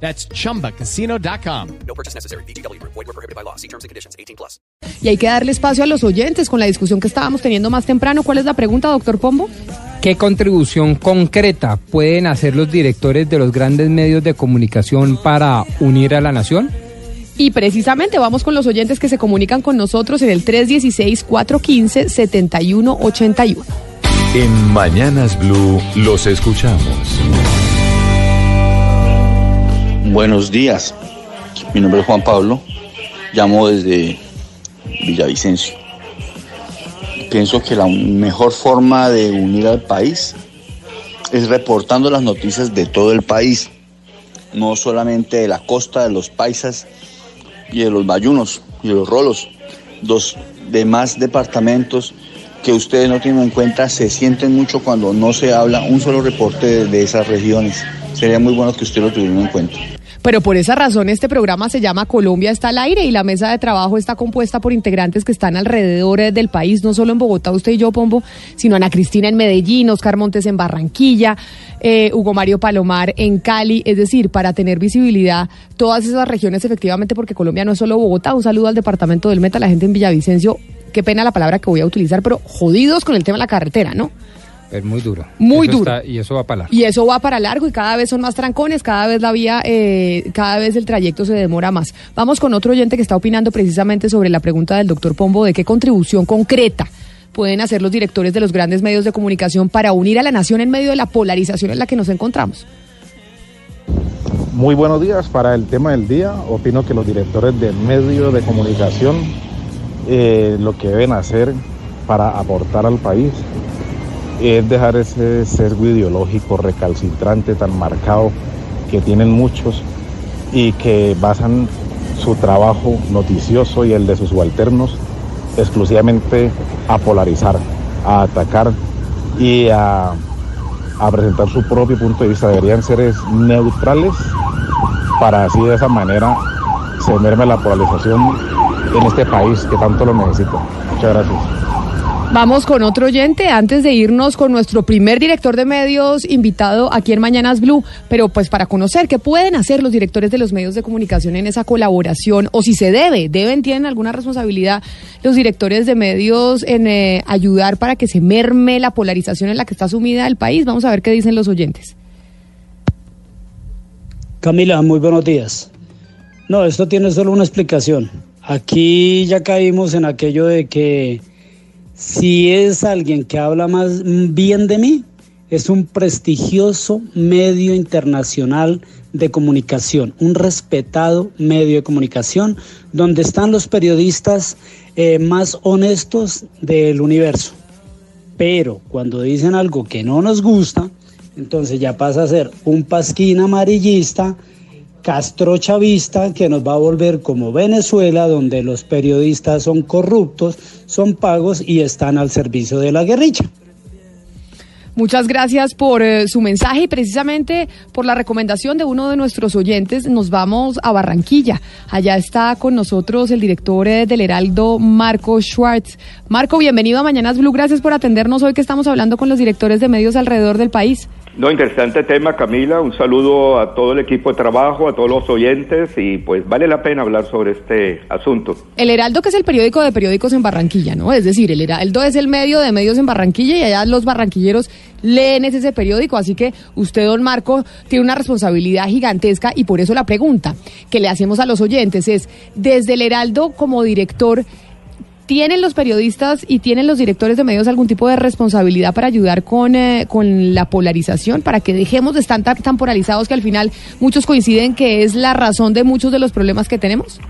That's chumbacasino.com. No purchase necessary. BGW. Void were prohibited by law. See terms and conditions. 18 plus. Y hay que darle espacio a los oyentes con la discusión que estábamos teniendo más temprano. ¿Cuál es la pregunta, doctor Pombo? ¿Qué contribución concreta pueden hacer los directores de los grandes medios de comunicación para unir a la nación? Y precisamente vamos con los oyentes que se comunican con nosotros en el 316-415-7181. En Mañanas Blue los escuchamos. Buenos días, mi nombre es Juan Pablo, llamo desde Villavicencio. Pienso que la mejor forma de unir al país es reportando las noticias de todo el país, no solamente de la costa, de los paisas y de los bayunos y de los rolos. Los demás departamentos que ustedes no tienen en cuenta se sienten mucho cuando no se habla un solo reporte de, de esas regiones. Sería muy bueno que ustedes lo tuvieran en cuenta. Pero por esa razón este programa se llama Colombia está al aire y la mesa de trabajo está compuesta por integrantes que están alrededor eh, del país, no solo en Bogotá, usted y yo, Pombo, sino Ana Cristina en Medellín, Oscar Montes en Barranquilla, eh, Hugo Mario Palomar en Cali, es decir, para tener visibilidad todas esas regiones efectivamente, porque Colombia no es solo Bogotá. Un saludo al departamento del Meta, la gente en Villavicencio, qué pena la palabra que voy a utilizar, pero jodidos con el tema de la carretera, ¿no? Es muy duro. Muy Eso duro. está- y eso va para largo. Y eso va para largo y cada vez son más trancones, cada vez la vía, eh, cada vez el trayecto se demora más. Vamos con otro oyente que está opinando precisamente sobre la pregunta del doctor Pombo de qué contribución concreta pueden hacer los directores de los grandes medios de comunicación para unir a la nación en medio de la polarización en la que nos encontramos. Muy buenos días. Para el tema del día, opino que los directores de medios de comunicación eh, lo que deben hacer para aportar al país es dejar ese sesgo ideológico recalcitrante tan marcado que tienen muchos y que basan su trabajo noticioso y el de sus subalternos exclusivamente a polarizar, a atacar y a presentar su propio punto de vista. Deberían ser es, neutrales para así de esa manera se la polarización en este país que tanto lo necesita. Muchas gracias. Vamos con otro oyente antes de irnos con nuestro primer director de medios invitado aquí en Mañanas Blue, pero pues para conocer qué pueden hacer los directores de los medios de comunicación en esa colaboración o si se debe, deben, tienen alguna responsabilidad los directores de medios en eh, ayudar para que se merme la polarización en la que está sumida el país. Vamos a ver qué dicen los oyentes. Camila, muy buenos días. No, esto tiene solo una explicación. Aquí ya caímos en aquello de que si es alguien que habla más bien de mí, es un prestigioso medio internacional de comunicación, un respetado medio de comunicación, donde están los periodistas eh, más honestos del universo. Pero cuando dicen algo que no nos gusta, entonces ya pasa a ser un pasquín amarillista, castrochavista, que nos va a volver como Venezuela, donde los periodistas son corruptos, son pagos y están al servicio de la guerrilla. Muchas gracias por eh, su mensaje y precisamente por la recomendación de uno de nuestros oyentes nos vamos a Barranquilla. Allá está con nosotros el director eh, del Heraldo, Marco Schwartz. Marco, bienvenido a Mañanas Blue. Gracias por atendernos hoy que estamos hablando con los directores de medios alrededor del país. No, interesante tema, Camila. Un saludo a todo el equipo de trabajo, a todos los oyentes y pues vale la pena hablar sobre este asunto. El Heraldo, que es el periódico de periódicos en Barranquilla, ¿no? Es decir, el Heraldo es el medio de medios en Barranquilla y allá los barranquilleros leen ese periódico. Así que usted, don Marco, tiene una responsabilidad gigantesca y por eso la pregunta que le hacemos a los oyentes es, desde el Heraldo como director, ¿Tienen los periodistas y tienen los directores de medios algún tipo de responsabilidad para ayudar con, eh, con la polarización, para que dejemos de estar tan, tan polarizados que al final muchos coinciden que es la razón de muchos de los problemas que tenemos?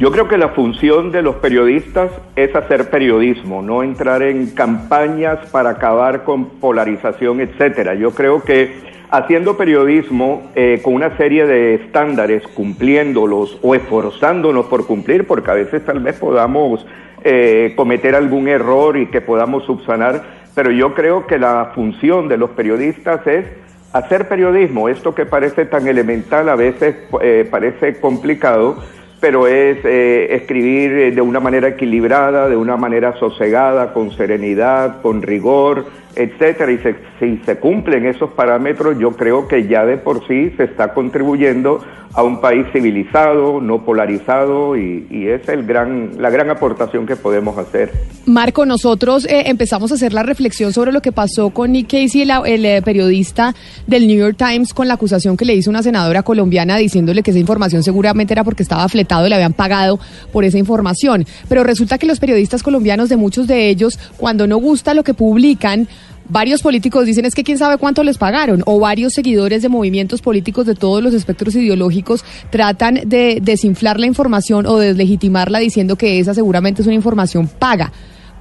Yo creo que la función de los periodistas es hacer periodismo, no entrar en campañas para acabar con polarización, etcétera. Yo creo que haciendo periodismo eh, con una serie de estándares, cumpliéndolos o esforzándonos por cumplir, porque a veces tal vez podamos eh, cometer algún error y que podamos subsanar, pero yo creo que la función de los periodistas es hacer periodismo, esto que parece tan elemental a veces eh, parece complicado, pero es eh, escribir eh, de una manera equilibrada, de una manera sosegada, con serenidad, con rigor, etcétera. Y se, si se cumplen esos parámetros, yo creo que ya de por sí se está contribuyendo a un país civilizado, no polarizado, y, y es el gran, la gran aportación que podemos hacer. Marco, nosotros eh, empezamos a hacer la reflexión sobre lo que pasó con Nick Casey, el, eh, periodista del New York Times, con la acusación que le hizo una senadora colombiana diciéndole que esa información seguramente era porque estaba fletado y le habían pagado por esa información. Pero resulta que los periodistas colombianos, de muchos de ellos, cuando no gusta lo que publican, Varios políticos dicen es que quién sabe cuánto les pagaron o varios seguidores de movimientos políticos de todos los espectros ideológicos tratan de desinflar la información o deslegitimarla diciendo que esa seguramente es una información paga.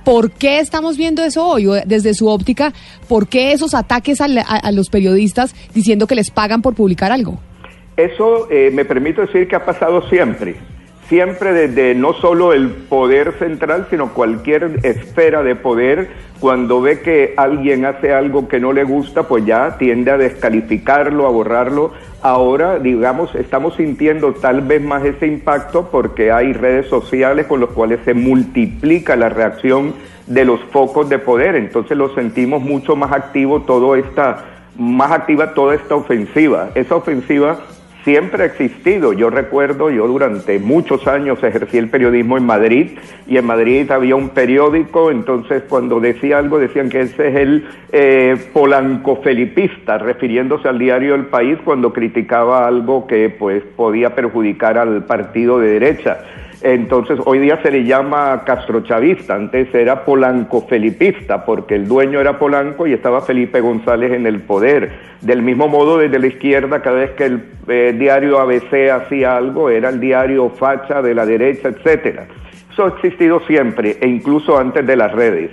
¿Por qué estamos viendo eso hoy? Desde su óptica, ¿por qué esos ataques a, la- los periodistas diciendo que les pagan por publicar algo? Eso eh, me permito decir que ha pasado siempre. Siempre desde no solo el poder central, sino cualquier esfera de poder, cuando ve que alguien hace algo que no le gusta, pues ya tiende a descalificarlo, a borrarlo. Ahora, digamos, estamos sintiendo tal vez más ese impacto porque hay redes sociales con los cuales se multiplica la reacción de los focos de poder. Entonces lo sentimos mucho más activo todo esta, más activa toda esta ofensiva. Esa ofensiva siempre ha existido. Yo recuerdo, yo durante muchos años ejercí el periodismo en Madrid y en Madrid había un periódico, entonces cuando decía algo decían que ese es el eh, polanco-felipista, refiriéndose al diario El País cuando criticaba algo que pues podía perjudicar al partido de derecha. Entonces, hoy día se le llama castrochavista, antes era polanco-felipista, porque el dueño era Polanco y estaba Felipe González en el poder. Del mismo modo, desde la izquierda, cada vez que el eh, diario ABC hacía algo, era el diario facha de la derecha, etcétera. Eso ha existido siempre, e incluso antes de las redes.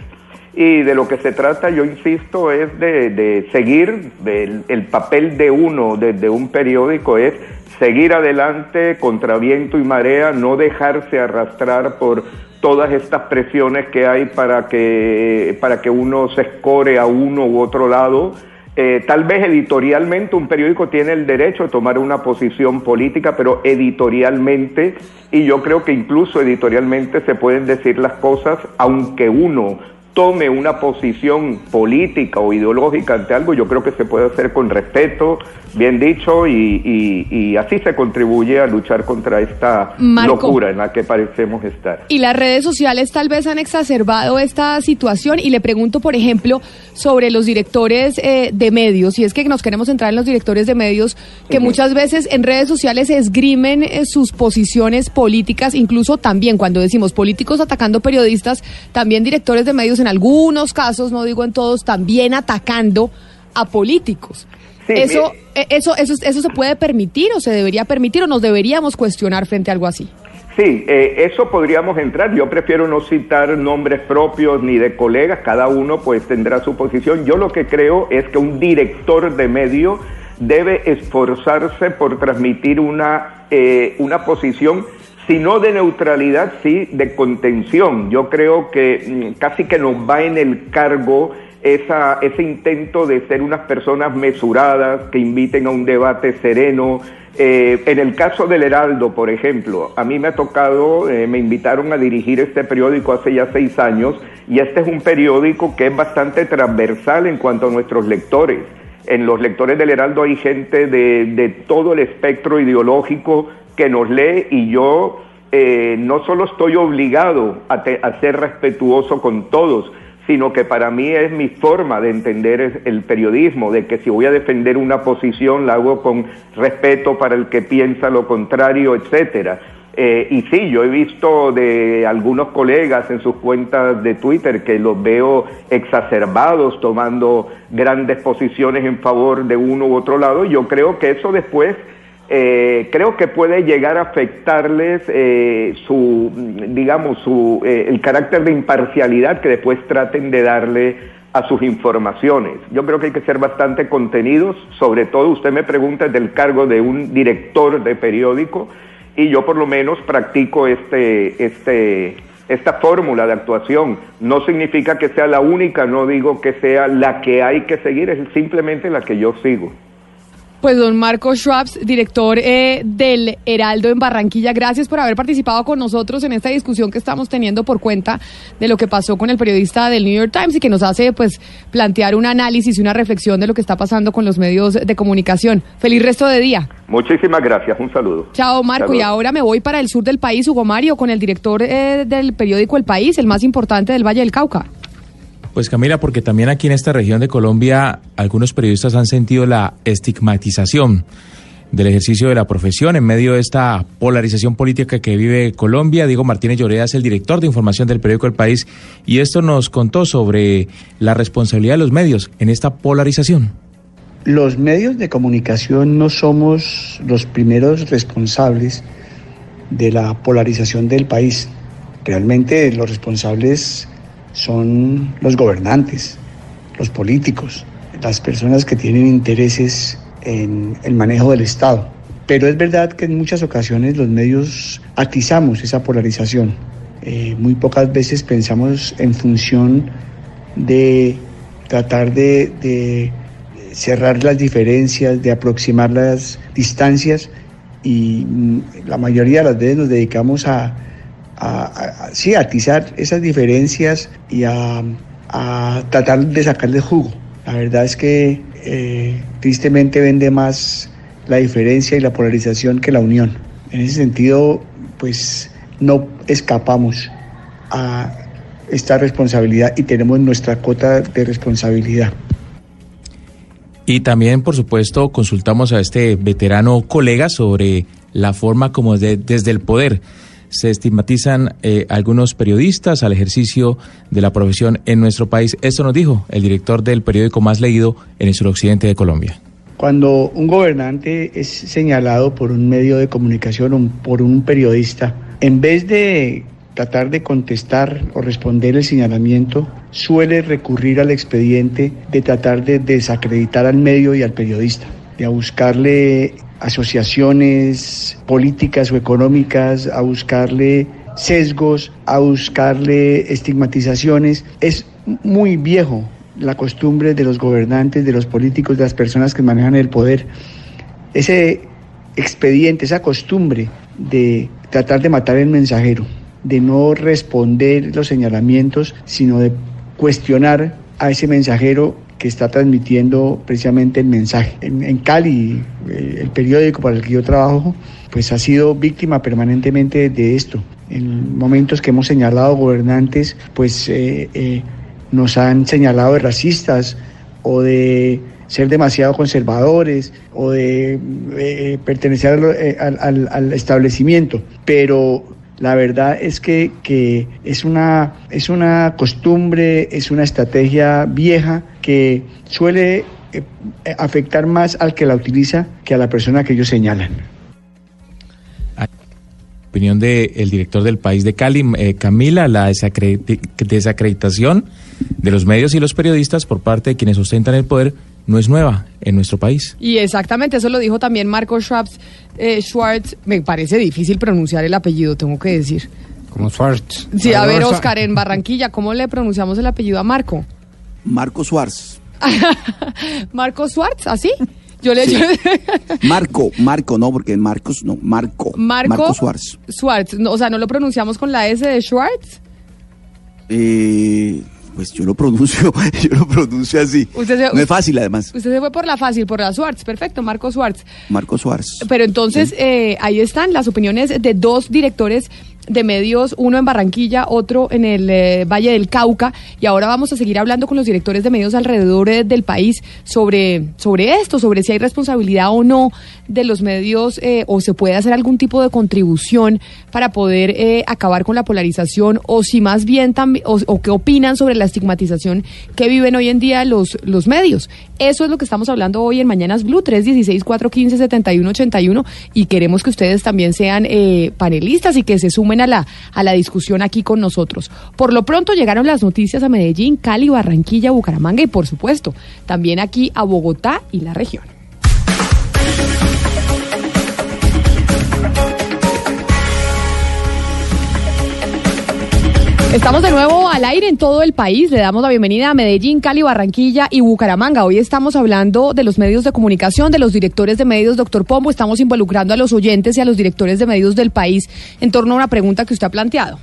Y de lo que se trata, yo insisto, es de, de seguir, el, el papel de uno desde un periódico es seguir adelante contra viento y marea, no dejarse arrastrar por todas estas presiones que hay para que, para que uno se escore a uno u otro lado. Eh, tal vez editorialmente un periódico tiene el derecho a tomar una posición política, pero editorialmente, y yo creo que incluso editorialmente se pueden decir las cosas, aunque uno tome una posición política o ideológica ante algo, yo creo que se puede hacer con respeto, bien dicho, y, y- y así se contribuye a luchar contra esta Marco. locura en la que parecemos estar. Y las redes sociales tal vez han exacerbado esta situación y le pregunto, por ejemplo, sobre los directores eh, de medios, y es que nos queremos entrar en los directores de medios, que muchas veces en redes sociales esgrimen eh, sus posiciones políticas, incluso también cuando decimos políticos atacando periodistas, también directores de medios en algunos casos, no digo en todos, también atacando a políticos. Sí, eso, mire- eh, eso, eso, eso se puede permitir o se debería permitir o nos deberíamos cuestionar frente a algo así. Sí, eh, eso podríamos entrar. Yo prefiero no citar nombres propios ni de colegas, cada uno pues tendrá su posición. Yo lo que creo es que un director de medio debe esforzarse por transmitir una, eh, una posición, si no de neutralidad, sí de contención. Yo creo que mm, casi que nos va en el cargo esa, ese intento de ser unas personas mesuradas, que inviten a un debate sereno. Eh, en el caso del Heraldo, por ejemplo, a mí me ha tocado, eh, me invitaron a dirigir este periódico hace ya seis años y este es un periódico que es bastante transversal en cuanto a nuestros lectores. En los lectores del Heraldo hay gente de todo el espectro ideológico que nos lee y yo eh, no solo estoy obligado a, te- a ser respetuoso con todos, sino que para mí es mi forma de entender el periodismo, de que si voy a defender una posición la hago con respeto para el que piensa lo contrario, etcétera. Eh, y sí, yo he visto de algunos colegas en sus cuentas de Twitter que los veo exacerbados tomando grandes posiciones en favor de uno u otro lado. y Yo creo que eso después eh, creo que puede llegar a afectarles eh, su, digamos, su, eh, el carácter de imparcialidad que después traten de darle a sus informaciones. Yo creo que hay que ser bastante contenidos, sobre todo usted me pregunta del cargo de un director de periódico y yo por lo menos practico este, este, esta fórmula de actuación. No significa que sea la única, no digo que sea la que hay que seguir, es simplemente la que yo sigo. Pues don Marco Schwabs, director eh, del Heraldo en Barranquilla, gracias por haber participado con nosotros en esta discusión que estamos teniendo por cuenta de lo que pasó con el periodista del New York Times y que nos hace pues plantear un análisis y una reflexión de lo que está pasando con los medios de comunicación. Feliz resto de día. Muchísimas gracias, un saludo. Chao Marco, y ahora me voy para el sur del país, Hugo Mario, con el director eh, del periódico El País, el más importante del Valle del Cauca. Pues Camila, porque también aquí en esta región de Colombia algunos periodistas han sentido la estigmatización del ejercicio de la profesión en medio de esta polarización política que vive Colombia. Diego Martínez Lloreda es el director de información del periódico El País y esto nos contó sobre la responsabilidad de los medios en esta polarización. Los medios de comunicación no somos los primeros responsables de la polarización del país. Realmente los responsables son los gobernantes, los políticos, las personas que tienen intereses en el manejo del Estado. Pero es verdad que en muchas ocasiones los medios atizamos esa polarización. Eh, muy pocas veces pensamos en función de tratar de, de, cerrar las diferencias, de aproximar las distancias y la mayoría de las veces nos dedicamos a, a, sí, a atizar esas diferencias y a, a, tratar de sacarle jugo. La verdad es que eh, tristemente vende más la diferencia y la polarización que la unión. En ese sentido, pues no escapamos a esta responsabilidad y tenemos nuestra cuota de responsabilidad. Y también, por supuesto, consultamos a este veterano colega sobre la forma como de, desde el poder se estigmatizan eh, algunos periodistas al ejercicio de la profesión en nuestro país. Esto nos dijo el director del periódico más leído en el suroccidente de Colombia. Cuando un gobernante es señalado por un medio de comunicación o por un periodista, en vez de tratar de contestar o responder el señalamiento, suele recurrir al expediente de tratar de desacreditar al medio y al periodista, de buscarle asociaciones políticas o económicas, a buscarle sesgos, a buscarle estigmatizaciones. Es muy viejo la costumbre de los gobernantes, de los políticos, de las personas que manejan el poder. Ese expediente, esa costumbre de tratar de matar el mensajero, de no responder los señalamientos, sino de cuestionar a ese mensajero que está transmitiendo precisamente el mensaje. En, Cali, el periódico para el que yo trabajo, pues ha sido víctima permanentemente de esto. En momentos que hemos señalado gobernantes, pues eh, eh, nos han señalado de racistas o de ser demasiado conservadores o de eh, pertenecer al, establecimiento. Pero la verdad es que, que, es, una, es una costumbre, es una estrategia vieja que suele eh, afectar más al que la utiliza que a la persona que ellos señalan. Opinión del de director del país de Cali, eh, Camila, la desacreditación de los medios y los periodistas por parte de quienes ostentan el poder no es nueva en nuestro país. Y exactamente, eso lo dijo también Marco Schwartz. Eh, Schwartz, me parece difícil pronunciar el apellido, tengo que decir. Como Schwartz. Sí, a ver, Oscar, en Barranquilla, ¿cómo le pronunciamos el apellido a Marco? Marco Schwartz. Marco Schwartz, ¿así? Yo le sí. Marco, Marco, no, porque Marcos, no, Marco. Marco, Marco Schwartz. Schwartz, no, o sea, ¿no lo pronunciamos con la S de Schwartz? Eh pues yo lo pronuncio, yo lo pronuncio así. Usted se, no es fácil, además. Usted se fue por la fácil, por la Schwartz, perfecto, Marco Schwartz. Marco Schwartz. Pero entonces, sí. eh, ahí están las opiniones de dos directores de medios, uno en Barranquilla, otro en el eh, Valle del Cauca, y ahora vamos a seguir hablando con los directores de medios alrededor eh, del país sobre, sobre esto, sobre si hay responsabilidad o no de los medios eh, o se puede hacer algún tipo de contribución para poder eh, acabar con la polarización o si más bien o qué opinan sobre la estigmatización que viven hoy en día los, los medios. Eso es lo que estamos hablando hoy en Mañanas Blue 316-415-7181 y queremos que ustedes también sean eh, panelistas y que se sumen a la, a la discusión aquí con nosotros. Por lo pronto llegaron las noticias a Medellín, Cali, Barranquilla, Bucaramanga y por supuesto también aquí a Bogotá y la región. Estamos de nuevo al aire en todo el país. Le damos la bienvenida a Medellín, Cali, Barranquilla y Bucaramanga. Hoy estamos hablando de los medios de comunicación, de los directores de medios, doctor Pombo. Estamos involucrando a los oyentes y a los directores de medios del país en torno a una pregunta que usted ha planteado.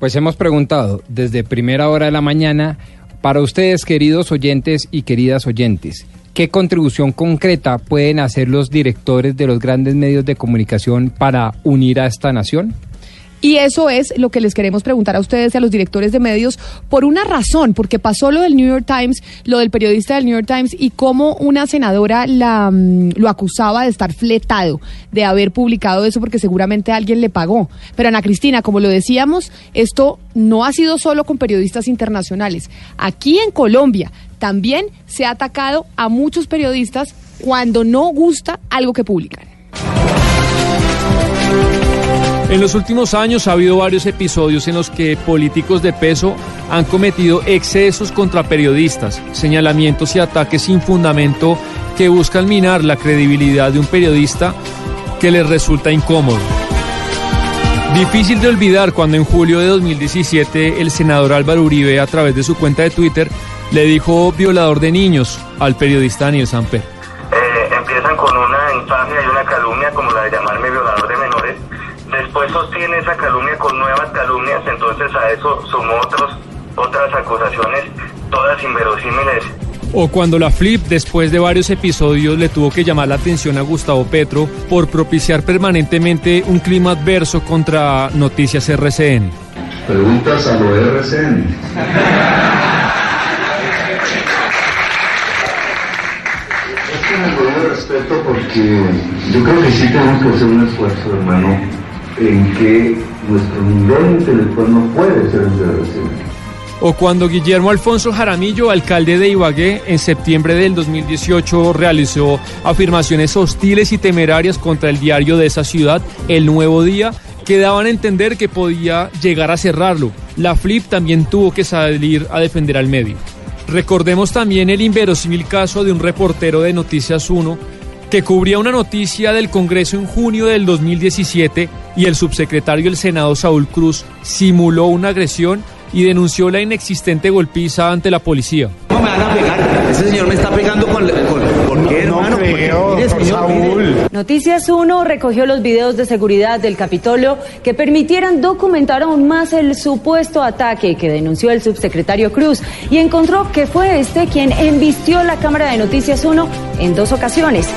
Pues hemos preguntado desde primera hora de la mañana para ustedes, queridos oyentes y queridas oyentes, ¿qué contribución concreta pueden hacer los directores de los grandes medios de comunicación para unir a esta nación? Y eso es lo que les queremos preguntar a ustedes y a los directores de medios por una razón, porque pasó lo del New York Times, lo del periodista del New York Times y cómo una senadora la, mm, lo acusaba de estar fletado, de haber publicado eso porque seguramente alguien le pagó. Pero Ana Cristina, como lo decíamos, esto no ha sido solo con periodistas internacionales. Aquí en Colombia también se ha atacado a muchos periodistas cuando no gusta algo que publican. En los últimos años ha habido varios episodios en los que políticos de peso han cometido excesos contra periodistas, señalamientos y ataques sin fundamento que buscan minar la credibilidad de un periodista que les resulta incómodo. Difícil de olvidar cuando en julio de 2017 el senador Álvaro Uribe a través de su cuenta de Twitter le dijo violador de niños al periodista Daniel Samper. Eh, empiezan con una infamia y una calumnia como la de menores. Después sostiene esa calumnia con nuevas calumnias, entonces a eso sumó otros, otras acusaciones, todas inverosímiles. O cuando la Flip, después de varios episodios, le tuvo que llamar la atención a Gustavo Petro por propiciar permanentemente un clima adverso contra Noticias RCN. Preguntas a lo RCN. Es el doble respeto porque yo creo que sí tenemos que hacer un esfuerzo, hermano, en que nuestro nivel intelectual no puede ser RCN. O cuando Guillermo Alfonso Jaramillo, alcalde de Ibagué, en septiembre del 2018 realizó afirmaciones hostiles y temerarias contra el diario de esa ciudad, El Nuevo Día, que daban a entender que podía llegar a cerrarlo. La Flip también tuvo que salir a defender al medio. Recordemos también el inverosímil caso de un reportero de Noticias 1 que cubría una noticia del Congreso en junio del 2017 y el subsecretario del Senado Saúl Cruz simuló una agresión y denunció la inexistente golpiza ante la policía. No me van a pegar. Ese señor me está pegando con. con ¿Por qué, hermano? creo, Mire, doctor señor, mire. Saúl. Noticias 1 recogió los videos de seguridad del Capitolio que permitieran documentar aún más el supuesto ataque que denunció el subsecretario Cruz y encontró que fue este quien embistió la cámara de Noticias 1 en dos ocasiones.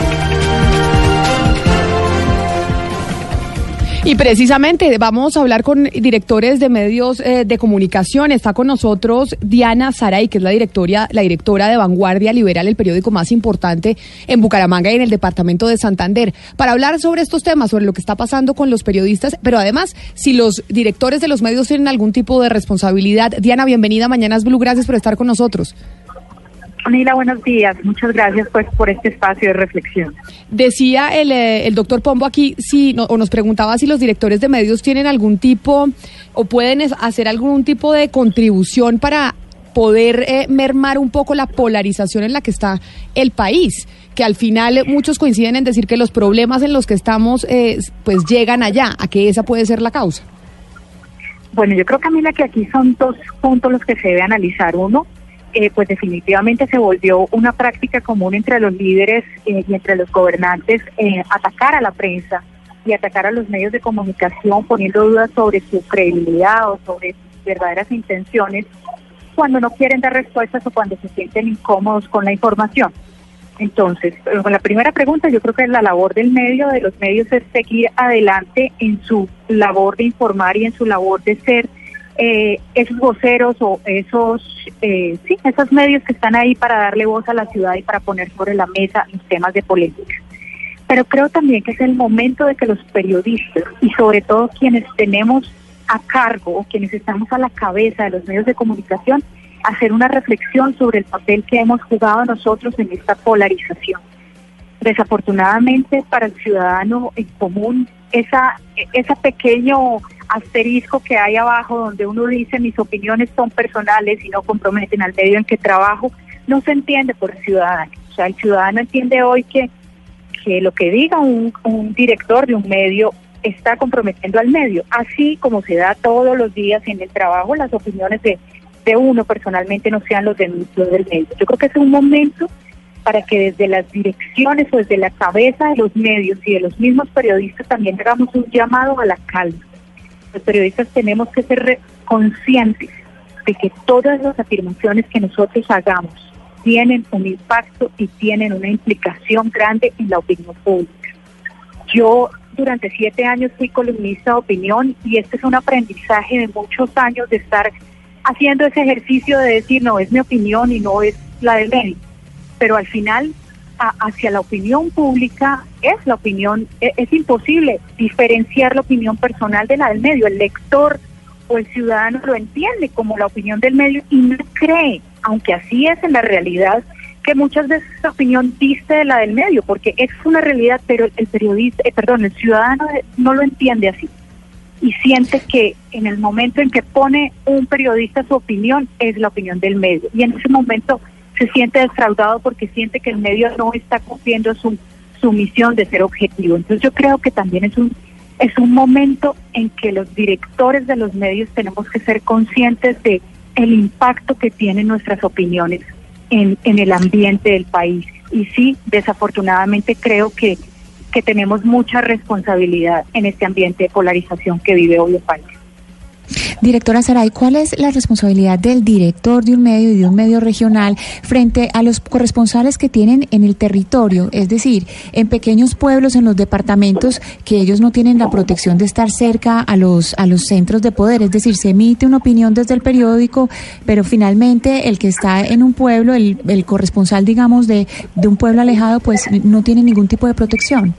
Y precisamente vamos a hablar con directores de medios eh, de comunicación. Está con nosotros Diana Saray, que es la directora, la directora de Vanguardia Liberal, el periódico más importante en Bucaramanga y en el departamento de Santander, para hablar sobre estos temas, sobre lo que está pasando con los periodistas, pero además si los directores de los medios tienen algún tipo de responsabilidad. Diana, bienvenida a Mañanas Blue, gracias por estar con nosotros. Nila, buenos días. Muchas gracias pues por este espacio de reflexión. Decía el, eh, el doctor Pombo aquí, si, no- o nos preguntaba si los directores de medios tienen algún tipo o pueden hacer algún tipo de contribución para poder eh, mermar un poco la polarización en la que está el país, que al final muchos coinciden en decir que los problemas en los que estamos eh, pues llegan allá, a que esa puede ser la causa. Bueno, yo creo, Camila, que aquí son dos puntos los que se debe analizar. Uno, eh, pues definitivamente se volvió una práctica común entre los líderes eh, y entre los gobernantes eh, atacar a la prensa y atacar a los medios de comunicación poniendo dudas sobre su credibilidad o sobre sus verdaderas intenciones cuando no quieren dar respuestas o cuando se sienten incómodos con la información. Entonces, eh, con la primera pregunta, yo creo que la labor del medio, de los medios, es seguir adelante en su labor de informar y en su labor de ser eh, esos voceros o esos, eh, sí, esos medios que están ahí para darle voz a la ciudad y para poner sobre la mesa los temas de polémica. Pero creo también que es el momento de que los periodistas y sobre todo quienes tenemos a cargo o quienes estamos a la cabeza de los medios de comunicación, hacer una reflexión sobre el papel que hemos jugado nosotros en esta polarización. Desafortunadamente para el ciudadano en común, esa, ese pequeño asterisco que hay abajo donde uno dice mis opiniones son personales y no comprometen al medio en que trabajo, no se entiende por el ciudadano. O sea, el ciudadano entiende hoy que, que lo que diga un, director de un medio está comprometiendo al medio, así como se da todos los días en el trabajo, las opiniones de, de uno personalmente no sean los, de, los del medio. Yo creo que es un momento para que desde las direcciones o desde la cabeza de los medios y de los mismos periodistas también hagamos un llamado a la calma. Los periodistas tenemos que ser conscientes de que todas las afirmaciones que nosotros hagamos tienen un impacto y tienen una implicación grande en la opinión pública. Yo durante siete años fui columnista de opinión y este es un aprendizaje de muchos años de estar haciendo ese ejercicio de decir no es mi opinión y no es la del medio. Pero al final, hacia la opinión pública es la opinión, es, es imposible diferenciar la opinión personal de la del medio. El lector o el ciudadano lo entiende como la opinión del medio y no cree, aunque así es en la realidad, que muchas veces esa opinión diste de la del medio, porque es una realidad, pero el periodista, eh, perdón, el ciudadano no lo entiende así y siente que en el momento en que pone un periodista su opinión es la opinión del medio y en ese momento se siente defraudado porque siente que el medio no está cumpliendo su, su misión de ser objetivo. Entonces yo creo que también es un es un momento en que los directores de los medios tenemos que ser conscientes de el impacto que tienen nuestras opiniones en, en el ambiente del país. Y sí, desafortunadamente creo que, que tenemos mucha responsabilidad en este ambiente de polarización que vive hoy el país. Directora Saray, ¿cuál es la responsabilidad del director de un medio y de un medio regional frente a los corresponsales que tienen en el territorio? Es decir, en pequeños pueblos, en los departamentos, que ellos no tienen la protección de estar cerca a los, a los centros de poder. Es decir, se emite una opinión desde el periódico, pero finalmente el que está en un pueblo, el, el corresponsal, digamos, de, de un pueblo alejado, pues no tiene ningún tipo de protección.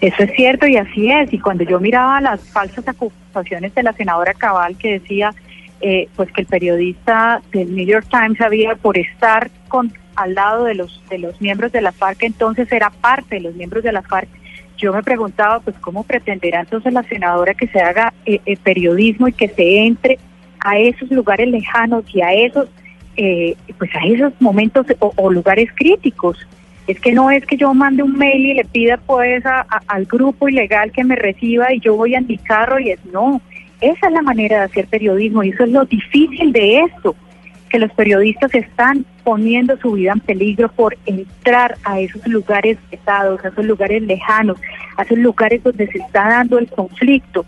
Eso es cierto y así es. Y cuando yo miraba las falsas acusaciones de la senadora Cabal que decía eh, pues que el periodista del New York Times había por estar con al lado de los de los miembros de la FARC entonces era parte de los miembros de la FARC yo me preguntaba pues cómo pretenderá entonces la senadora que se haga eh, eh, periodismo y que se entre a esos lugares lejanos y a esos eh, pues a esos momentos o, o lugares críticos es que no es que yo mande un mail y le pida pues al grupo ilegal que me reciba y yo voy a mi carro y es no. Esa es la manera de hacer periodismo y eso es lo difícil de esto, que los periodistas están poniendo su vida en peligro por entrar a esos lugares pesados, a esos lugares lejanos, a esos lugares donde se está dando el conflicto.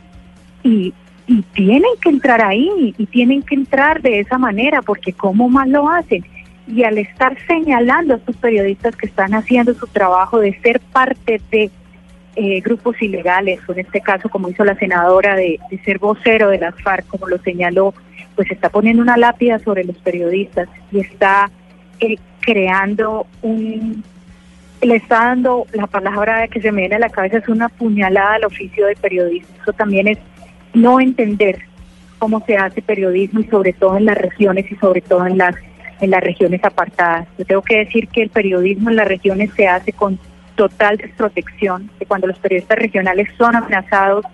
Y, y tienen que entrar ahí y tienen que entrar de esa manera porque ¿cómo más lo hacen? Y al estar señalando a estos periodistas que están haciendo su trabajo de ser parte de eh, grupos ilegales, o en este caso como hizo la senadora de, ser vocero de las FARC, como lo señaló, pues está poniendo una lápida sobre los periodistas y está eh, creando un, le está dando la palabra que se me viene a la cabeza es una puñalada al oficio de periodismo. Eso también es no entender cómo se hace periodismo y sobre todo en las regiones y sobre todo en las en las regiones apartadas. Yo tengo que decir que el periodismo en las regiones se hace con total desprotección, que cuando los periodistas regionales son amenazados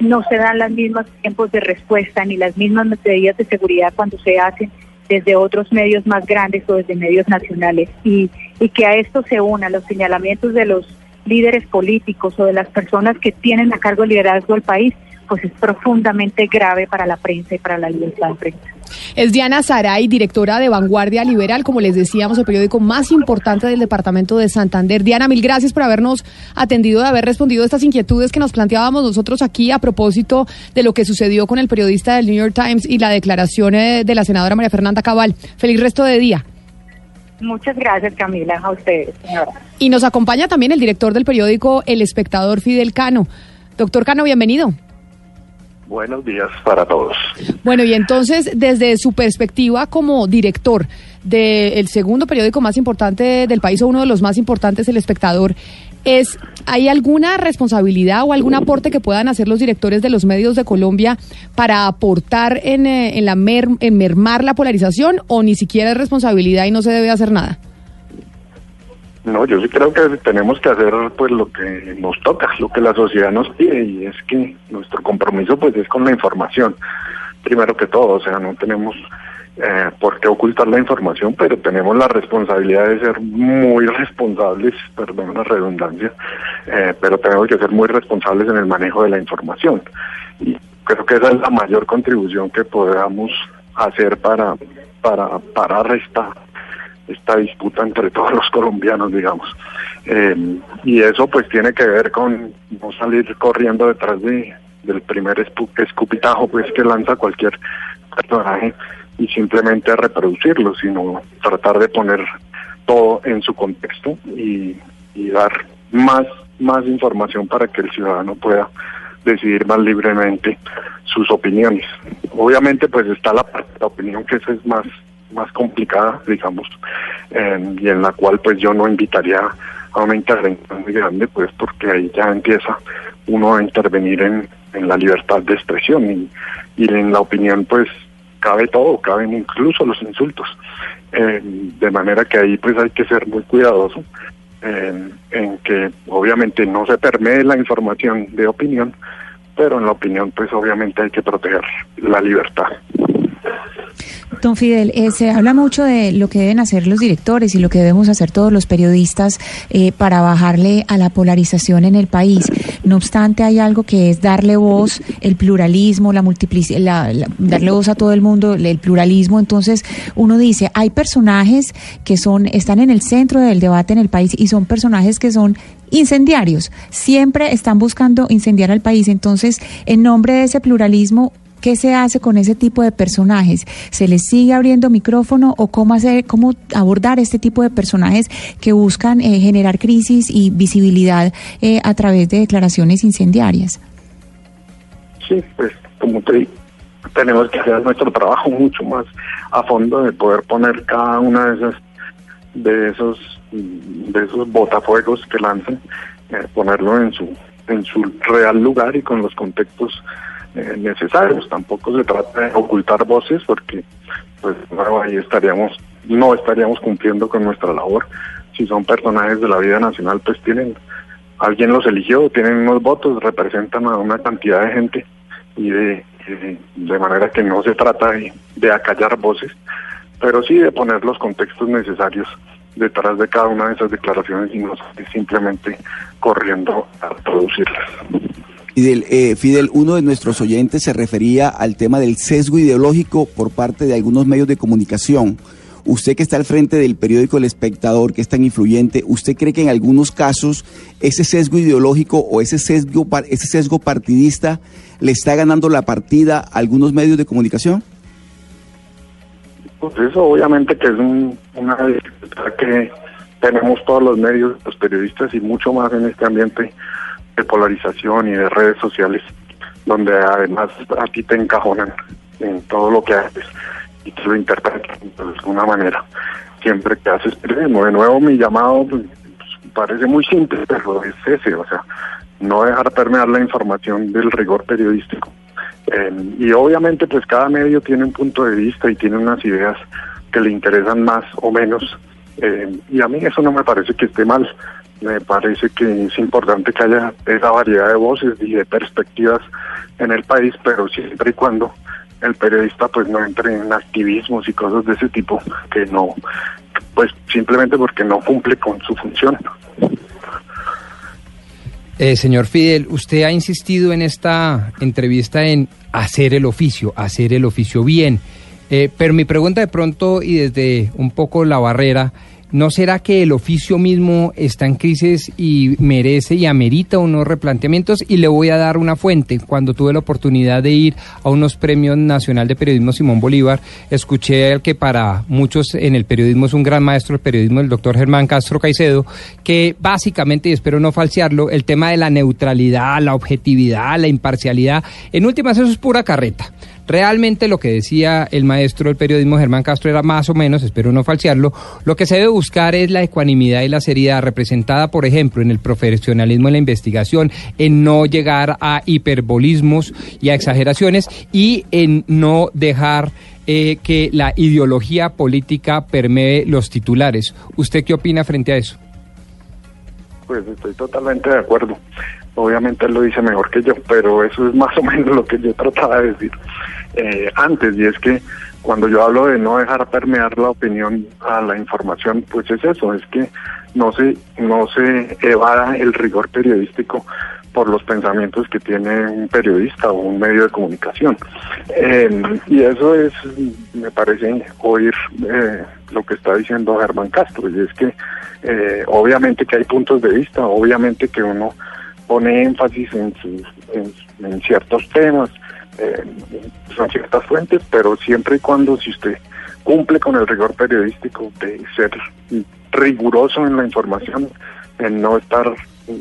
no se dan los mismos tiempos de respuesta ni las mismas medidas de seguridad cuando se hacen desde otros medios más grandes o desde medios nacionales. Y, y que a esto se unan los señalamientos de los líderes políticos o de las personas que tienen a cargo el liderazgo del país, pues es profundamente grave para la prensa y para la libertad de prensa. Es Diana Saray, directora de Vanguardia Liberal, como les decíamos, el periódico más importante del departamento de Santander. Diana, mil gracias por habernos atendido, de haber respondido a estas inquietudes que nos planteábamos nosotros aquí a propósito de lo que sucedió con el periodista del New York Times y la declaración eh, de la senadora María Fernanda Cabal. Feliz resto de día. Muchas gracias, Camila, a ustedes, señora. Y nos acompaña también el director del periódico El Espectador, Fidel Cano. Doctor Cano, bienvenido. Buenos días para todos. Bueno, y entonces, desde su perspectiva como director del segundo periódico más importante del país o uno de los más importantes, El Espectador, es ¿hay alguna responsabilidad o algún aporte que puedan hacer los directores de los medios de Colombia para aportar en, eh, en la mer- en mermar la polarización o ni siquiera es responsabilidad y no se debe hacer nada? No, yo sí creo que tenemos que hacer pues lo que nos toca, lo que la sociedad nos pide y es que nuestro compromiso pues es con la información, primero que todo, o sea, no tenemos eh, por qué ocultar la información, pero tenemos la responsabilidad de ser muy responsables, perdón la redundancia, eh, pero tenemos que ser muy responsables en el manejo de la información. Y creo que esa es la mayor contribución que podamos hacer para para parar esta esta disputa entre todos los colombianos, digamos. Eh, y eso pues tiene que ver con no salir corriendo detrás de del primer escupitajo pues que lanza cualquier personaje y simplemente reproducirlo, sino tratar de poner todo en su contexto y, y dar más más información para que el ciudadano pueda decidir más libremente sus opiniones. Obviamente pues está la la opinión que esa es más más complicada, digamos, eh, y en la cual pues yo no invitaría a una intervención muy grande, pues porque ahí ya empieza uno a intervenir en, en la libertad de expresión y, y en la opinión pues cabe todo, caben incluso los insultos, Eh, de manera que ahí pues hay que ser muy cuidadoso en, en que obviamente no se permee la información de opinión, pero en la opinión pues obviamente hay que proteger la libertad. Don Fidel, eh, se habla mucho de lo que deben hacer los directores y lo que debemos hacer todos los periodistas eh, para bajarle a la polarización en el país. No obstante, hay algo que es darle voz, el pluralismo, la multiplicidad, darle voz a todo el mundo, el pluralismo. Entonces, uno dice, hay personajes que son están en el centro del debate en el país y son personajes que son incendiarios. Siempre están buscando incendiar al país. Entonces, en nombre de ese pluralismo, ¿Qué se hace con ese tipo de personajes? ¿Se les sigue abriendo micrófono o cómo hacer, cómo abordar este tipo de personajes que buscan eh, generar crisis y visibilidad eh, a través de declaraciones incendiarias? Sí, pues como te tenemos que hacer nuestro trabajo mucho más a fondo de poder poner cada una de esas de esos de esos botafuegos que lanzan, eh, ponerlo en su en su real lugar y con los contextos eh, necesarios. Tampoco se trata de ocultar voces porque pues ahí estaríamos no estaríamos cumpliendo con nuestra labor. Si son personajes de la vida nacional, pues tienen alguien los eligió, tienen unos votos, representan a una cantidad de gente y de, de, de manera que no se trata de, de acallar voces, pero sí de poner los contextos necesarios detrás de cada una de esas declaraciones y no simplemente corriendo a producirlas. Fidel, eh, Fidel, uno de nuestros oyentes se refería al tema del sesgo ideológico por parte de algunos medios de comunicación. Usted que está al frente del periódico El Espectador, que es tan influyente, ¿usted cree que en algunos casos ese sesgo ideológico o ese sesgo, ese sesgo partidista le está ganando la partida a algunos medios de comunicación? Pues eso obviamente que es un- una dificultad que tenemos todos los medios, los periodistas y mucho más en este ambiente de polarización y de redes sociales, donde además a ti te encajonan en todo lo que haces y te lo interpretan de alguna manera. Siempre que haces periodismo, de nuevo mi llamado pues, parece muy simple, pero es ese, o sea, no dejar permear la información del rigor periodístico. Eh, y obviamente pues cada medio tiene un punto de vista y tiene unas ideas que le interesan más o menos. eh, y a mí eso no me parece que esté mal. Me parece que es importante que haya esa variedad de voces y de perspectivas en el país, pero siempre y cuando el periodista pues no entre en activismos y cosas de ese tipo que no, pues simplemente porque no cumple con su función. Eh, señor Fidel, usted ha insistido en esta entrevista en hacer el oficio, hacer el oficio bien. Eh, pero mi pregunta de pronto y desde un poco la barrera ¿no será que el oficio mismo está en crisis y merece y amerita unos replanteamientos? Y le voy a dar una fuente. Cuando tuve la oportunidad de ir a unos premios nacional de periodismo Simón Bolívar, escuché al que para muchos en el periodismo es un gran maestro del periodismo, el doctor Germán Castro Caicedo, que básicamente, y espero no falsearlo, el tema de la neutralidad, la objetividad, la imparcialidad, en últimas eso es pura carreta. Realmente lo que decía el maestro del periodismo Germán Castro era más o menos, espero no falsearlo, lo que se debe buscar es la ecuanimidad y la seriedad representada, por ejemplo, en el profesionalismo en la investigación, en no llegar a hiperbolismos y a exageraciones y en no dejar eh, que la ideología política permee los titulares. ¿Usted qué opina frente a eso? Pues estoy totalmente de acuerdo. Obviamente él lo dice mejor que yo, pero eso es más o menos lo que yo trataba de decir eh, antes, y es que cuando yo hablo de no dejar permear la opinión a la información, pues es eso, es que no se, no se evada el rigor periodístico por los pensamientos que tiene un periodista o un medio de comunicación. Eh, y eso es, me parece, oír eh, lo que está diciendo Germán Castro, y es que eh, obviamente que hay puntos de vista, obviamente que uno pone énfasis en, sus, en, en ciertos temas, eh, son ciertas fuentes, pero siempre y cuando si usted cumple con el rigor periodístico de ser riguroso en la información, en no estar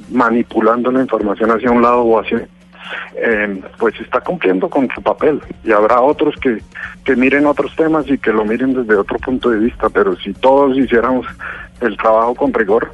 manipulando la información hacia un lado o hacia eh, pues está cumpliendo con su papel. Y habrá otros que, que miren otros temas y que lo miren desde otro punto de vista, pero si todos hiciéramos el trabajo con rigor,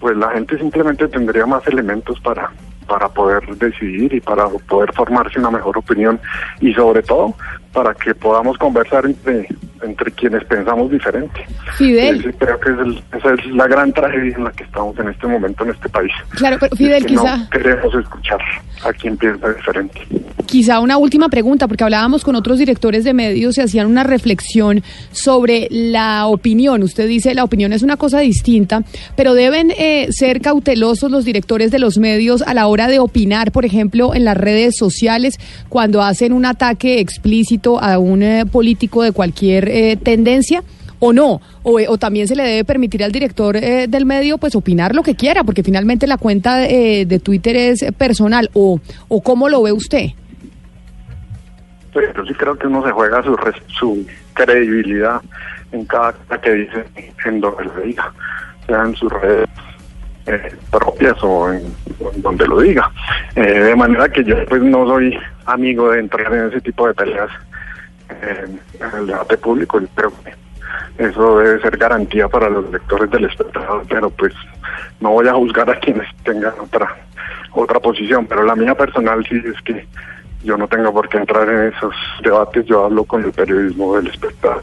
pues la gente simplemente tendría más elementos para, para poder decidir y para poder formarse una mejor opinión. Y sobre todo para que podamos conversar entre, entre quienes pensamos diferente. Fidel. Ese creo que es el- esa es la gran tragedia en la que estamos en este momento en este país. Claro, pero es Fidel, que quizá... No queremos escuchar a quien piensa diferente. Quizá una última pregunta, porque hablábamos con otros directores de medios y hacían una reflexión sobre la opinión. Usted dice la opinión es una cosa distinta, pero deben eh, ser cautelosos los directores de los medios a la hora de opinar, por ejemplo, en las redes sociales, cuando hacen un ataque explícito a un eh, político de cualquier eh, tendencia. O no, o, eh, también se le debe permitir al director eh, del medio pues opinar lo que quiera, porque finalmente la cuenta de Twitter es personal, o, o cómo lo ve usted. Pero sí creo que uno se juega su, su credibilidad en cada cosa que dice, en donde lo diga, sea en sus redes propias o en, donde lo diga. De manera que yo pues no soy amigo de entrar en ese tipo de peleas en el debate público. Yo creo eso debe ser garantía para los lectores del espectador, pero pues no voy a juzgar a quienes tengan otra otra posición, pero la mía personal sí es que yo no tengo por qué entrar en esos debates, yo hablo con el periodismo del espectador.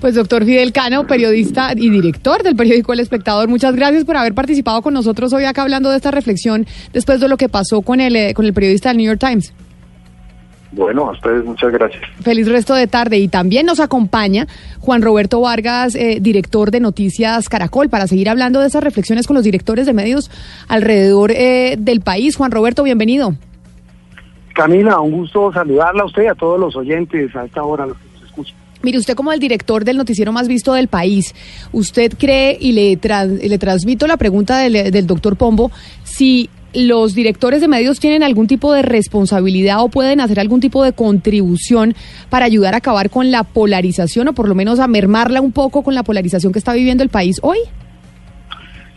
Pues doctor Fidel Cano, periodista y director del periódico El Espectador, muchas gracias por haber participado con nosotros hoy acá hablando de esta reflexión después de lo que pasó con el, eh, con el periodista del New York Times. Bueno, a ustedes muchas gracias. Feliz resto de tarde y también nos acompaña Juan Roberto Vargas, eh, director de Noticias Caracol, para seguir hablando de esas reflexiones con los directores de medios alrededor eh, del país. Juan Roberto, bienvenido. Camila, un gusto saludarla a usted y a todos los oyentes a esta hora, los que nos escuchan. Mire, usted como el director del noticiero más visto del país, ¿usted cree, y le, tran- le transmito la pregunta del, del doctor Pombo, si los directores de medios tienen algún tipo de responsabilidad o pueden hacer algún tipo de contribución para ayudar a acabar con la polarización o por lo menos a mermarla un poco con la polarización que está viviendo el país hoy?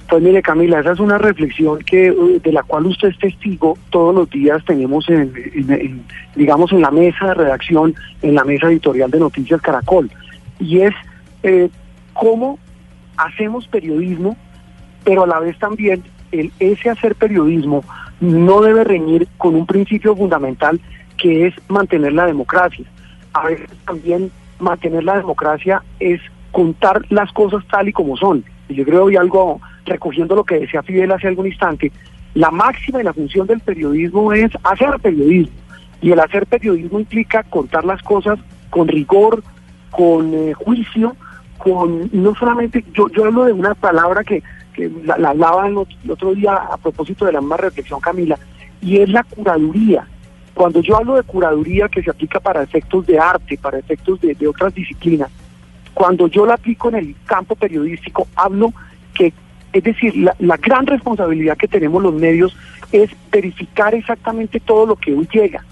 Pues mire Camila, esa es una reflexión que eh, de la cual usted es testigo. Todos los días tenemos, en, digamos, en la mesa de redacción, en la mesa editorial de Noticias Caracol, y es eh, cómo hacemos periodismo, pero a la vez también el ese hacer periodismo no debe reñir con un principio fundamental que es mantener la democracia. A veces también mantener la democracia es contar las cosas tal y como son. Y yo creo, y algo recogiendo lo que decía Fidel hace algún instante, la máxima y la función del periodismo es hacer periodismo. Y el hacer periodismo implica contar las cosas con rigor, con eh, juicio, con no solamente, yo, yo hablo de una palabra que, que la, la el ot- el otro día a propósito de la misma reflexión Camila, y es la curaduría. Cuando yo hablo de curaduría que se aplica para efectos de arte, para efectos de, otras disciplinas, Cuando yo la aplico en el campo periodístico, hablo que, es decir, la gran responsabilidad que tenemos los medios es verificar exactamente todo lo que hoy llega.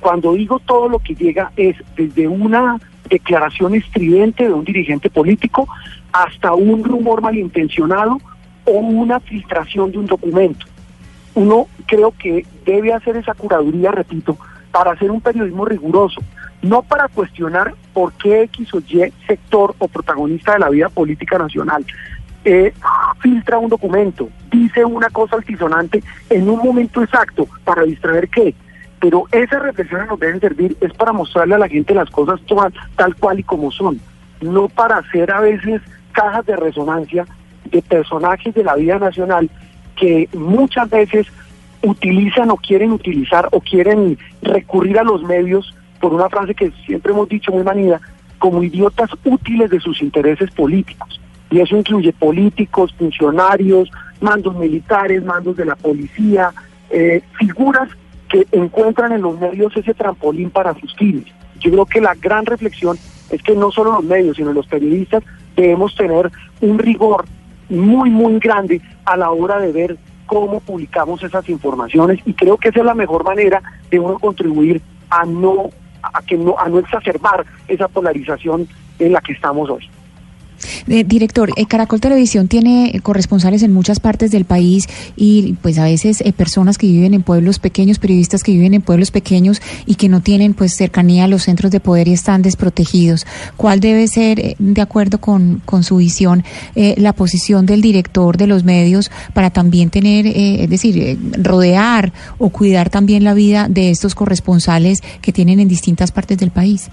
Cuando digo todo lo que llega es desde una declaración estridente de un dirigente político hasta un rumor malintencionado o una filtración de un documento. Uno creo que debe hacer esa curaduría, repito, para hacer un periodismo riguroso, no para cuestionar por qué X o Y sector o protagonista de la vida política nacional eh, filtra un documento, dice una cosa altisonante en un momento exacto para distraer qué. Pero esas reflexiones nos deben servir es para mostrarle a la gente las cosas tal cual y como son, no para hacer a veces cajas de resonancia de personajes de la vida nacional que muchas veces utilizan o quieren utilizar o quieren recurrir a los medios por una frase que siempre hemos dicho muy manida, como idiotas útiles de sus intereses políticos. Y eso incluye políticos, funcionarios, mandos militares, mandos de la policía, eh, figuras que encuentran en los medios ese trampolín para sus fines. Yo creo que la gran reflexión es que no solo los medios, sino los periodistas debemos tener un rigor muy, muy grande a la hora de ver cómo publicamos esas informaciones y creo que esa es la mejor manera de uno contribuir a no a que no a no exacerbar esa polarización en la que estamos hoy. Eh, director, eh, Caracol Televisión tiene eh, corresponsales en muchas partes del país y pues a veces personas que viven en pueblos pequeños, periodistas que viven en pueblos pequeños y que no tienen pues cercanía a los centros de poder y están desprotegidos. ¿Cuál debe ser, de acuerdo con, con su visión, la posición del director de los medios para también tener, es decir, rodear o cuidar también la vida de estos corresponsales que tienen en distintas partes del país?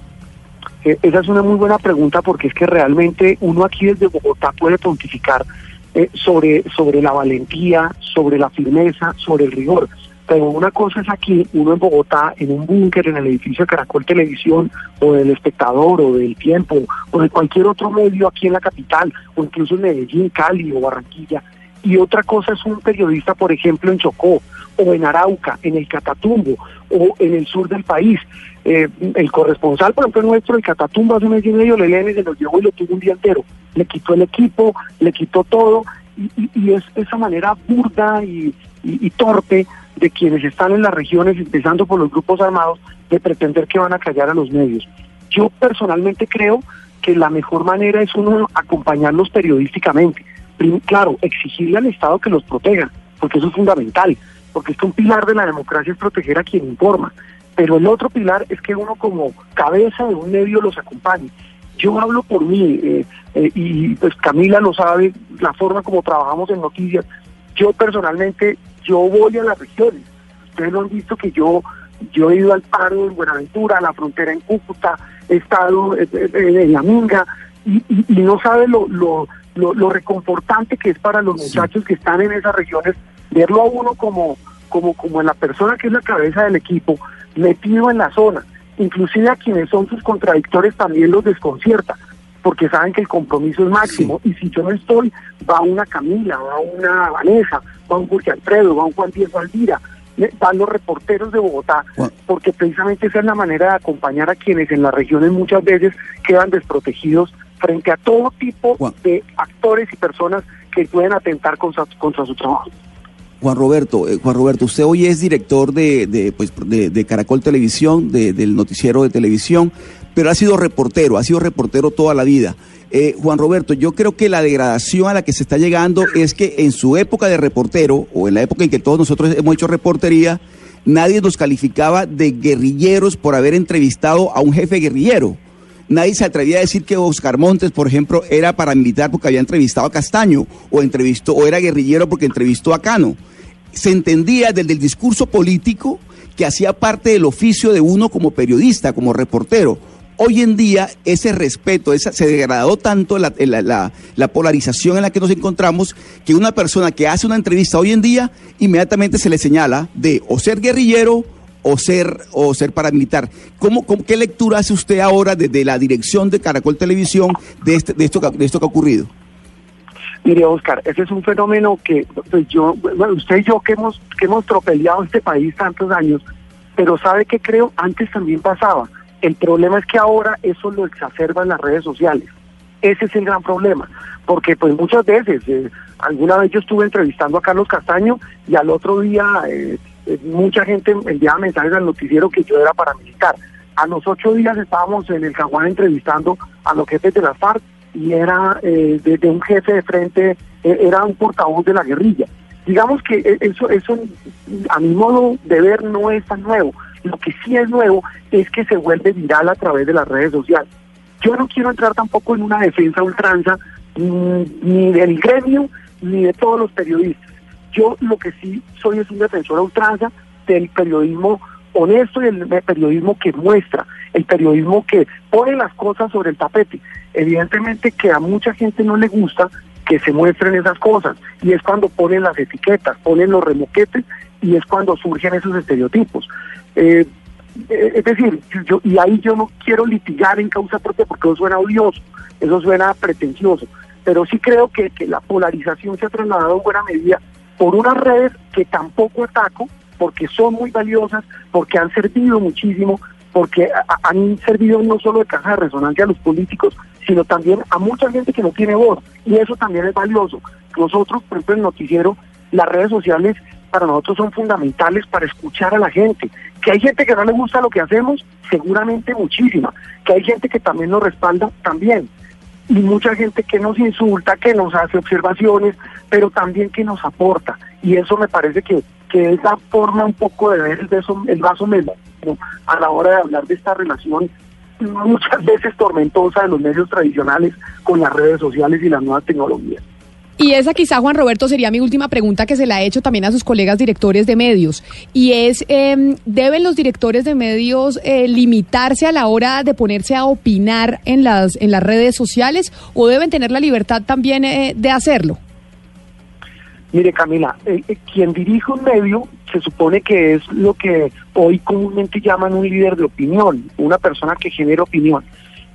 Eh, esa es una muy buena pregunta porque es que realmente uno aquí desde Bogotá puede pontificar eh, sobre, sobre la valentía, sobre la firmeza, sobre el rigor. Pero una cosa es aquí, uno en Bogotá, en un búnker, en el edificio de Caracol Televisión, o del Espectador, o del Tiempo, o de cualquier otro medio aquí en la capital, o incluso en Medellín, Cali o Barranquilla. Y otra cosa es un periodista, por ejemplo, en Chocó, o en Arauca, en el Catatumbo, o en el sur del país. Eh, el corresponsal, por ejemplo, nuestro, el Catatumbo, hace un mes y medio, le leen y se lo llevó y lo tuvo un día entero. Le quitó el equipo, le quitó todo, y, es esa manera burda y, torpe de quienes están en las regiones, empezando por los grupos armados, de pretender que van a callar a los medios. Yo personalmente creo que la mejor manera es uno acompañarlos periodísticamente. Claro, exigirle al Estado que los proteja, porque eso es fundamental, porque es que un pilar de la democracia es proteger a quien informa. Pero el otro pilar es que uno como cabeza de un medio los acompañe. Yo hablo por mí, eh, eh, y pues Camila lo sabe, la forma como trabajamos en noticias. Yo personalmente, yo voy a las regiones. Ustedes lo han visto que yo, yo he ido al paro en Buenaventura, a la frontera en Cúcuta, he estado eh, en La Minga, y, y- y no sabe lo, lo, lo, lo reconfortante que es para los muchachos que están en esas regiones verlo a uno como, como, como la persona que es la cabeza del equipo, metido en la zona. Inclusive a quienes son sus contradictores también los desconcierta, porque saben que el compromiso es máximo. Y si yo no estoy, va una Camila, va una Vanessa, va un Jorge Alfredo, va un Juan Diego Alvira, van los reporteros de Bogotá, porque precisamente esa es la manera de acompañar a quienes en las regiones muchas veces quedan desprotegidos frente a todo tipo de actores y personas que pueden atentar contra, contra su trabajo. Juan Roberto, eh, Juan Roberto, usted hoy es director de, pues, de, Caracol Televisión, de- del noticiero de televisión, pero ha sido reportero, ha sido reportero toda la vida. Eh, Juan Roberto, yo creo que la degradación a la que se está llegando es que en su época de reportero, o en la época en que todos nosotros hemos hecho reportería, nadie nos calificaba de guerrilleros por haber entrevistado a un jefe guerrillero. Nadie se atrevía a decir que Oscar Montes, por ejemplo, era paramilitar porque había entrevistado a Castaño, o entrevistó, o era guerrillero porque entrevistó a Cano. Se entendía desde el discurso político que hacía parte del oficio de uno como periodista, como reportero. Hoy en día ese respeto, esa, se degradó tanto la, la- la- la polarización en la que nos encontramos que una persona que hace una entrevista hoy en día inmediatamente se le señala de o ser guerrillero o ser o ser paramilitar. ¿Cómo, cómo- qué lectura hace usted ahora desde la dirección de Caracol Televisión de, este, de, esto, de esto que ha ocurrido? Mire, Oscar, ese es un fenómeno que pues, yo, bueno, usted y yo que hemos, que hemos tropeleado este país tantos años, pero sabe que creo, antes también pasaba. El problema es que ahora eso lo exacerban las redes sociales. Ese es el gran problema, porque pues muchas veces, eh, alguna vez yo estuve entrevistando a Carlos Castaño y al otro día eh, mucha gente enviaba mensajes al noticiero que yo era paramilitar. A los ocho días estábamos en el Caguán entrevistando a los jefes de la FARC y era eh, de, de un jefe de frente, eh, era un portavoz de la guerrilla. Digamos que e- eso, eso a mi modo de ver no es tan nuevo. Lo que sí es nuevo es que se vuelve viral a través de las redes sociales. Yo no quiero entrar tampoco en una defensa ultranza mm, ni del gremio ni de todos los periodistas. Yo lo que sí soy es un defensor a ultranza del periodismo honesto y el periodismo que muestra, el periodismo que pone las cosas sobre el tapete. Evidentemente que a mucha gente no le gusta que se muestren esas cosas y es cuando ponen las etiquetas, ponen los remoquetes y es cuando surgen esos estereotipos. Eh, eh, es decir, yo, y ahí yo no quiero litigar en causa propia porque eso suena odioso, eso suena pretencioso, pero sí creo que, que la polarización se ha trasladado en buena medida por unas redes que tampoco ataco, porque son muy valiosas, porque han servido muchísimo, porque han servido no solo de caja de resonancia a los políticos, sino también a mucha gente que no tiene voz, y eso también es valioso. Nosotros, por ejemplo, en noticiero, las redes sociales para nosotros son fundamentales para escuchar a la gente. Que hay gente que no le gusta lo que hacemos, seguramente muchísima. Que hay gente que también nos respalda, también. Y mucha gente que nos insulta, que nos hace observaciones, pero también que nos aporta. Y eso me parece que, que es la forma un poco de ver el vaso, el vaso medio a la hora de hablar de esta relación muchas veces tormentosa de los medios tradicionales con las redes sociales y las nuevas tecnologías. Y esa quizá, Juan Roberto, sería mi última pregunta que se la he hecho también a sus colegas directores de medios. Y es, eh, ¿deben los directores de medios eh, limitarse a la hora de ponerse a opinar en las, en las redes sociales o deben tener la libertad también eh, de hacerlo? Mire, Camila, eh, eh, quien dirige un medio se supone que es lo que hoy comúnmente llaman un líder de opinión, una persona que genera opinión.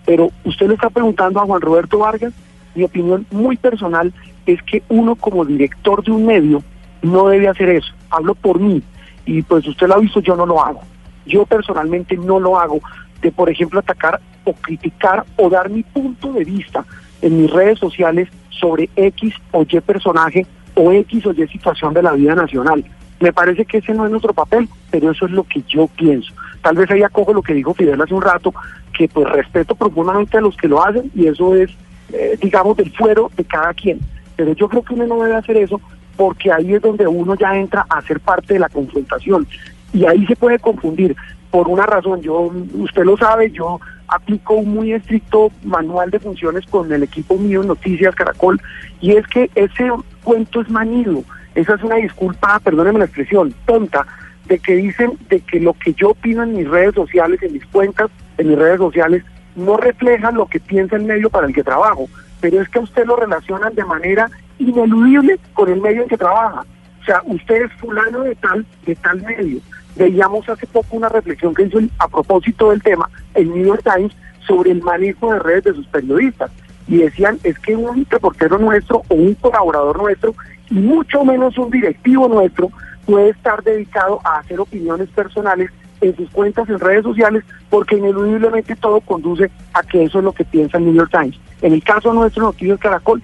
Pero usted le está preguntando a Juan Roberto Vargas, mi opinión muy personal es que uno como director de un medio no debe hacer eso. Hablo por mí y pues usted lo ha visto, yo no lo hago. Yo personalmente no lo hago de, por ejemplo, atacar o criticar o dar mi punto de vista en mis redes sociales sobre X o Y personaje o X o Y situación de la vida nacional. Me parece que ese no es nuestro papel, pero eso es lo que yo pienso. Tal vez ahí acojo lo que dijo Fidel hace un rato, que pues respeto profundamente a los que lo hacen y eso es, eh, digamos, del fuero de cada quien. Pero yo creo que uno no debe hacer eso porque ahí es donde uno ya entra a ser parte de la confrontación. Y ahí se puede confundir por una razón. Yo, usted lo sabe, yo aplico un muy estricto manual de funciones con el equipo mío Noticias Caracol y es que ese cuento es manido. Esa es una disculpa, perdónenme la expresión, tonta, de que dicen de que lo que yo opino en mis redes sociales, en mis cuentas, en mis redes sociales, no refleja lo que piensa el medio para el que trabajo. Pero es que a usted lo relacionan de manera ineludible con el medio en que trabaja. O sea, usted es fulano de tal, de tal medio. Veíamos hace poco una reflexión que hizo a propósito del tema el New York Times sobre el manejo de redes de sus periodistas. Y decían, es que un reportero nuestro o un colaborador nuestro, y mucho menos un directivo nuestro, puede estar dedicado a hacer opiniones personales en sus cuentas en redes sociales, porque ineludiblemente todo conduce a que eso es lo que piensa el New York Times. En el caso nuestro, Noticias Caracol,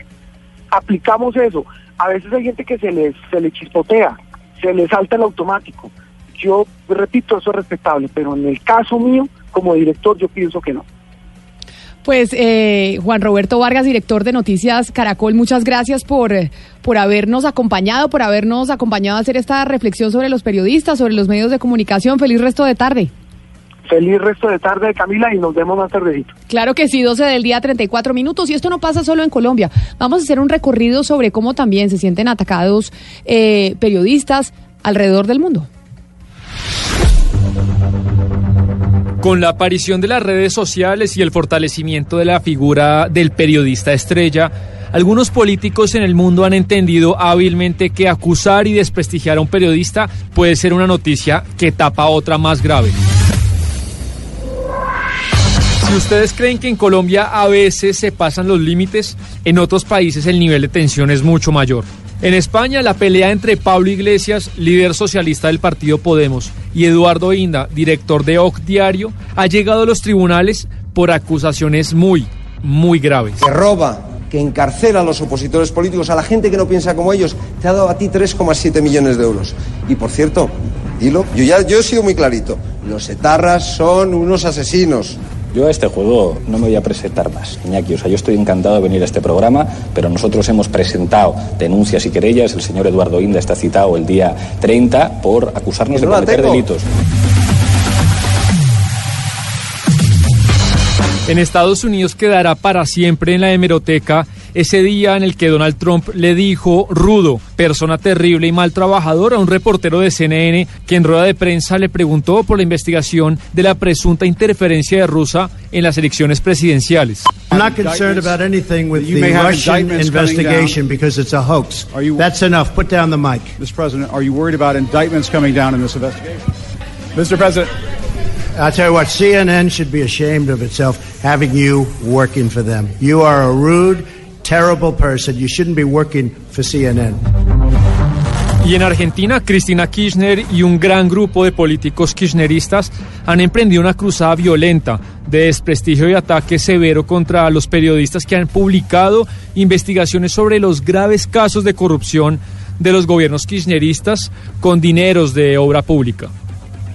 aplicamos eso. A veces hay gente que se les, se le chispotea, se le salta el automático. Yo repito, eso es respetable, pero en el caso mío, como director, yo pienso que no. Pues eh, Juan Roberto Vargas, director de Noticias Caracol, muchas gracias por, por habernos acompañado, por habernos acompañado a hacer esta reflexión sobre los periodistas, sobre los medios de comunicación. Feliz resto de tarde. Feliz resto de tarde, Camila, y nos vemos más tardecito. Claro que sí, 12 del día, 34 minutos. Y esto no pasa solo en Colombia. Vamos a hacer un recorrido sobre cómo también se sienten atacados eh, periodistas alrededor del mundo. Con la aparición de las redes sociales y el fortalecimiento de la figura del periodista estrella, algunos políticos en el mundo han entendido hábilmente que acusar y desprestigiar a un periodista puede ser una noticia que tapa otra más grave. Si ustedes creen que en Colombia a veces se pasan los límites, en otros países el nivel de tensión es mucho mayor. En España, la pelea entre Pablo Iglesias, líder socialista del partido Podemos, y Eduardo Inda, director de OC Diario, ha llegado a los tribunales por acusaciones muy, muy graves. Que roba, que encarcela a los opositores políticos, a la gente que no piensa como ellos, te ha dado a ti 3,7 millones de euros. Y por cierto, dilo, yo ya yo he sido muy clarito, los etarras son unos asesinos. Yo a este juego no me voy a presentar más, Iñaki. O sea, yo estoy encantado de venir a este programa, pero nosotros hemos presentado denuncias y querellas. El señor Eduardo Inda está citado el día 30 por acusarnos de cometer delitos. En Estados Unidos quedará para siempre en la hemeroteca ese día en el que Donald Trump le dijo rudo, persona terrible y mal trabajador a un reportero de CNN que en rueda de prensa le preguntó por la investigación de la presunta interferencia de Rusia en las elecciones presidenciales. I'm not concerned about anything with You the may have Russian investigation because it's a hoax. Are you- That's enough. Put down the mic. Mr. President, are you worried about indictments coming down in this investigation? Mr. President. I'll tell you what, CNN should be ashamed of itself having you working for them. You are a rude, terrible person. You shouldn't be working for CNN. Y en Argentina, Cristina Kirchner y un gran grupo de políticos kirchneristas han emprendido una cruzada violenta de desprestigio y ataque severo contra los periodistas que han publicado investigaciones sobre los graves casos de corrupción de los gobiernos kirchneristas con dineros de obra pública.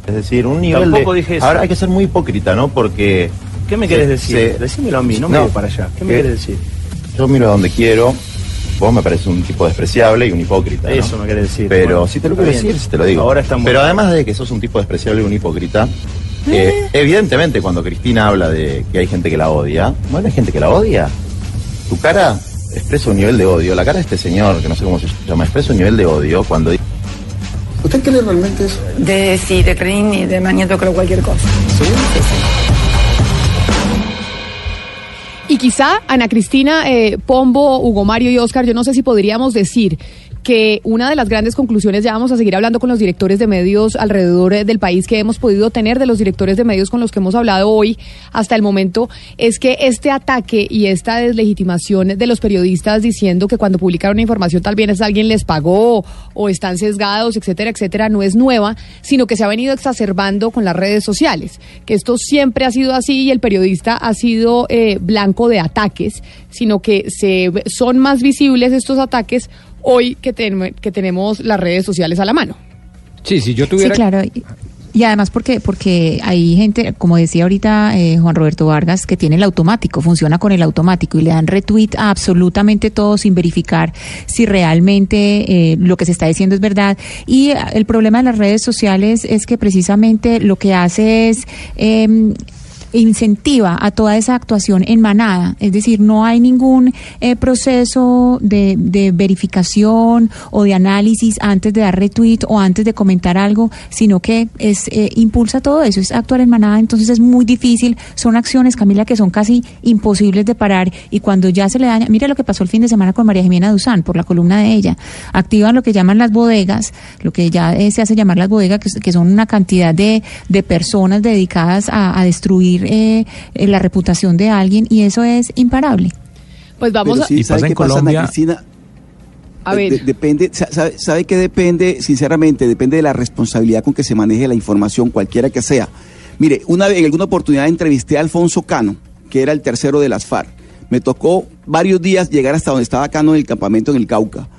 Es decir, un nivel Tampoco de... dije eso. Ahora hay que ser muy hipócrita, ¿no? Porque... ¿Qué me querés se- decir? se- Decímelo a mí, no me voy para allá. ¿Qué me que querés decir? Yo miro a donde quiero. Vos me parece un tipo despreciable y un hipócrita. ¿no? Eso me querés decir. Pero Bueno, si te lo está quiero decir, si te lo digo. Ahora estamos- Pero además de que sos un tipo despreciable y un hipócrita, eh, evidentemente cuando Cristina habla de que hay gente que la odia, bueno, hay gente que la odia. Tu cara expresa un nivel de odio. La cara de este señor, que no sé cómo se llama, expresa un nivel de odio cuando dice ¿Usted cree realmente eso? De sí, de Crin y de Mañeto creo cualquier cosa. Y quizá, Ana Cristina, eh, Pombo, Hugo Mario y Oscar, yo no sé si podríamos decir que una de las grandes conclusiones, ya vamos a seguir hablando con los directores de medios alrededor eh, del país que hemos podido tener, de los directores de medios con los que hemos hablado hoy hasta el momento, es que este ataque y esta deslegitimación de los periodistas diciendo que cuando publicaron información tal vez alguien les pagó o están sesgados, etcétera, etcétera, no es nueva, sino que se ha venido exacerbando con las redes sociales, que esto siempre ha sido así y el periodista ha sido eh, blanco de ataques, sino que se son más visibles estos ataques hoy que, ten- que tenemos las redes sociales a la mano. Sí, si yo Sí, tuviera... claro. Y- además porque porque hay gente, como decía ahorita eh, Juan Roberto Vargas, que tiene el automático, funciona con el automático y le dan retweet a absolutamente todo sin verificar si realmente eh, lo que se está diciendo es verdad. Y eh, el problema de las redes sociales es que precisamente lo que hace es... em, incentiva a toda esa actuación en manada, es decir, no hay ningún eh, proceso de, de verificación o de análisis antes de dar retweet o antes de comentar algo, sino que es eh, impulsa todo eso, es actuar en manada, entonces es muy difícil, son acciones, Camila, que son casi imposibles de parar. Y cuando ya se le daña, mira lo que pasó el fin de semana con María Jimena Duzán, por la columna de ella, activan lo que llaman las bodegas, lo que ya eh, se hace llamar las bodegas, que, son una cantidad de, de personas dedicadas a destruir eh, eh, la reputación de alguien y eso es imparable. Pues vamos Pero a... sí, ¿sabe qué pasa, Ana Cristina? A ver. de- depende, sa- sabe, sabe que depende, sinceramente, depende de la responsabilidad con que se maneje la información, cualquiera que sea. Mire, una vez, en alguna oportunidad entrevisté a Alfonso Cano, que era el tercero de las FARC. Me tocó varios días llegar hasta donde estaba Cano en el campamento en el Cauca.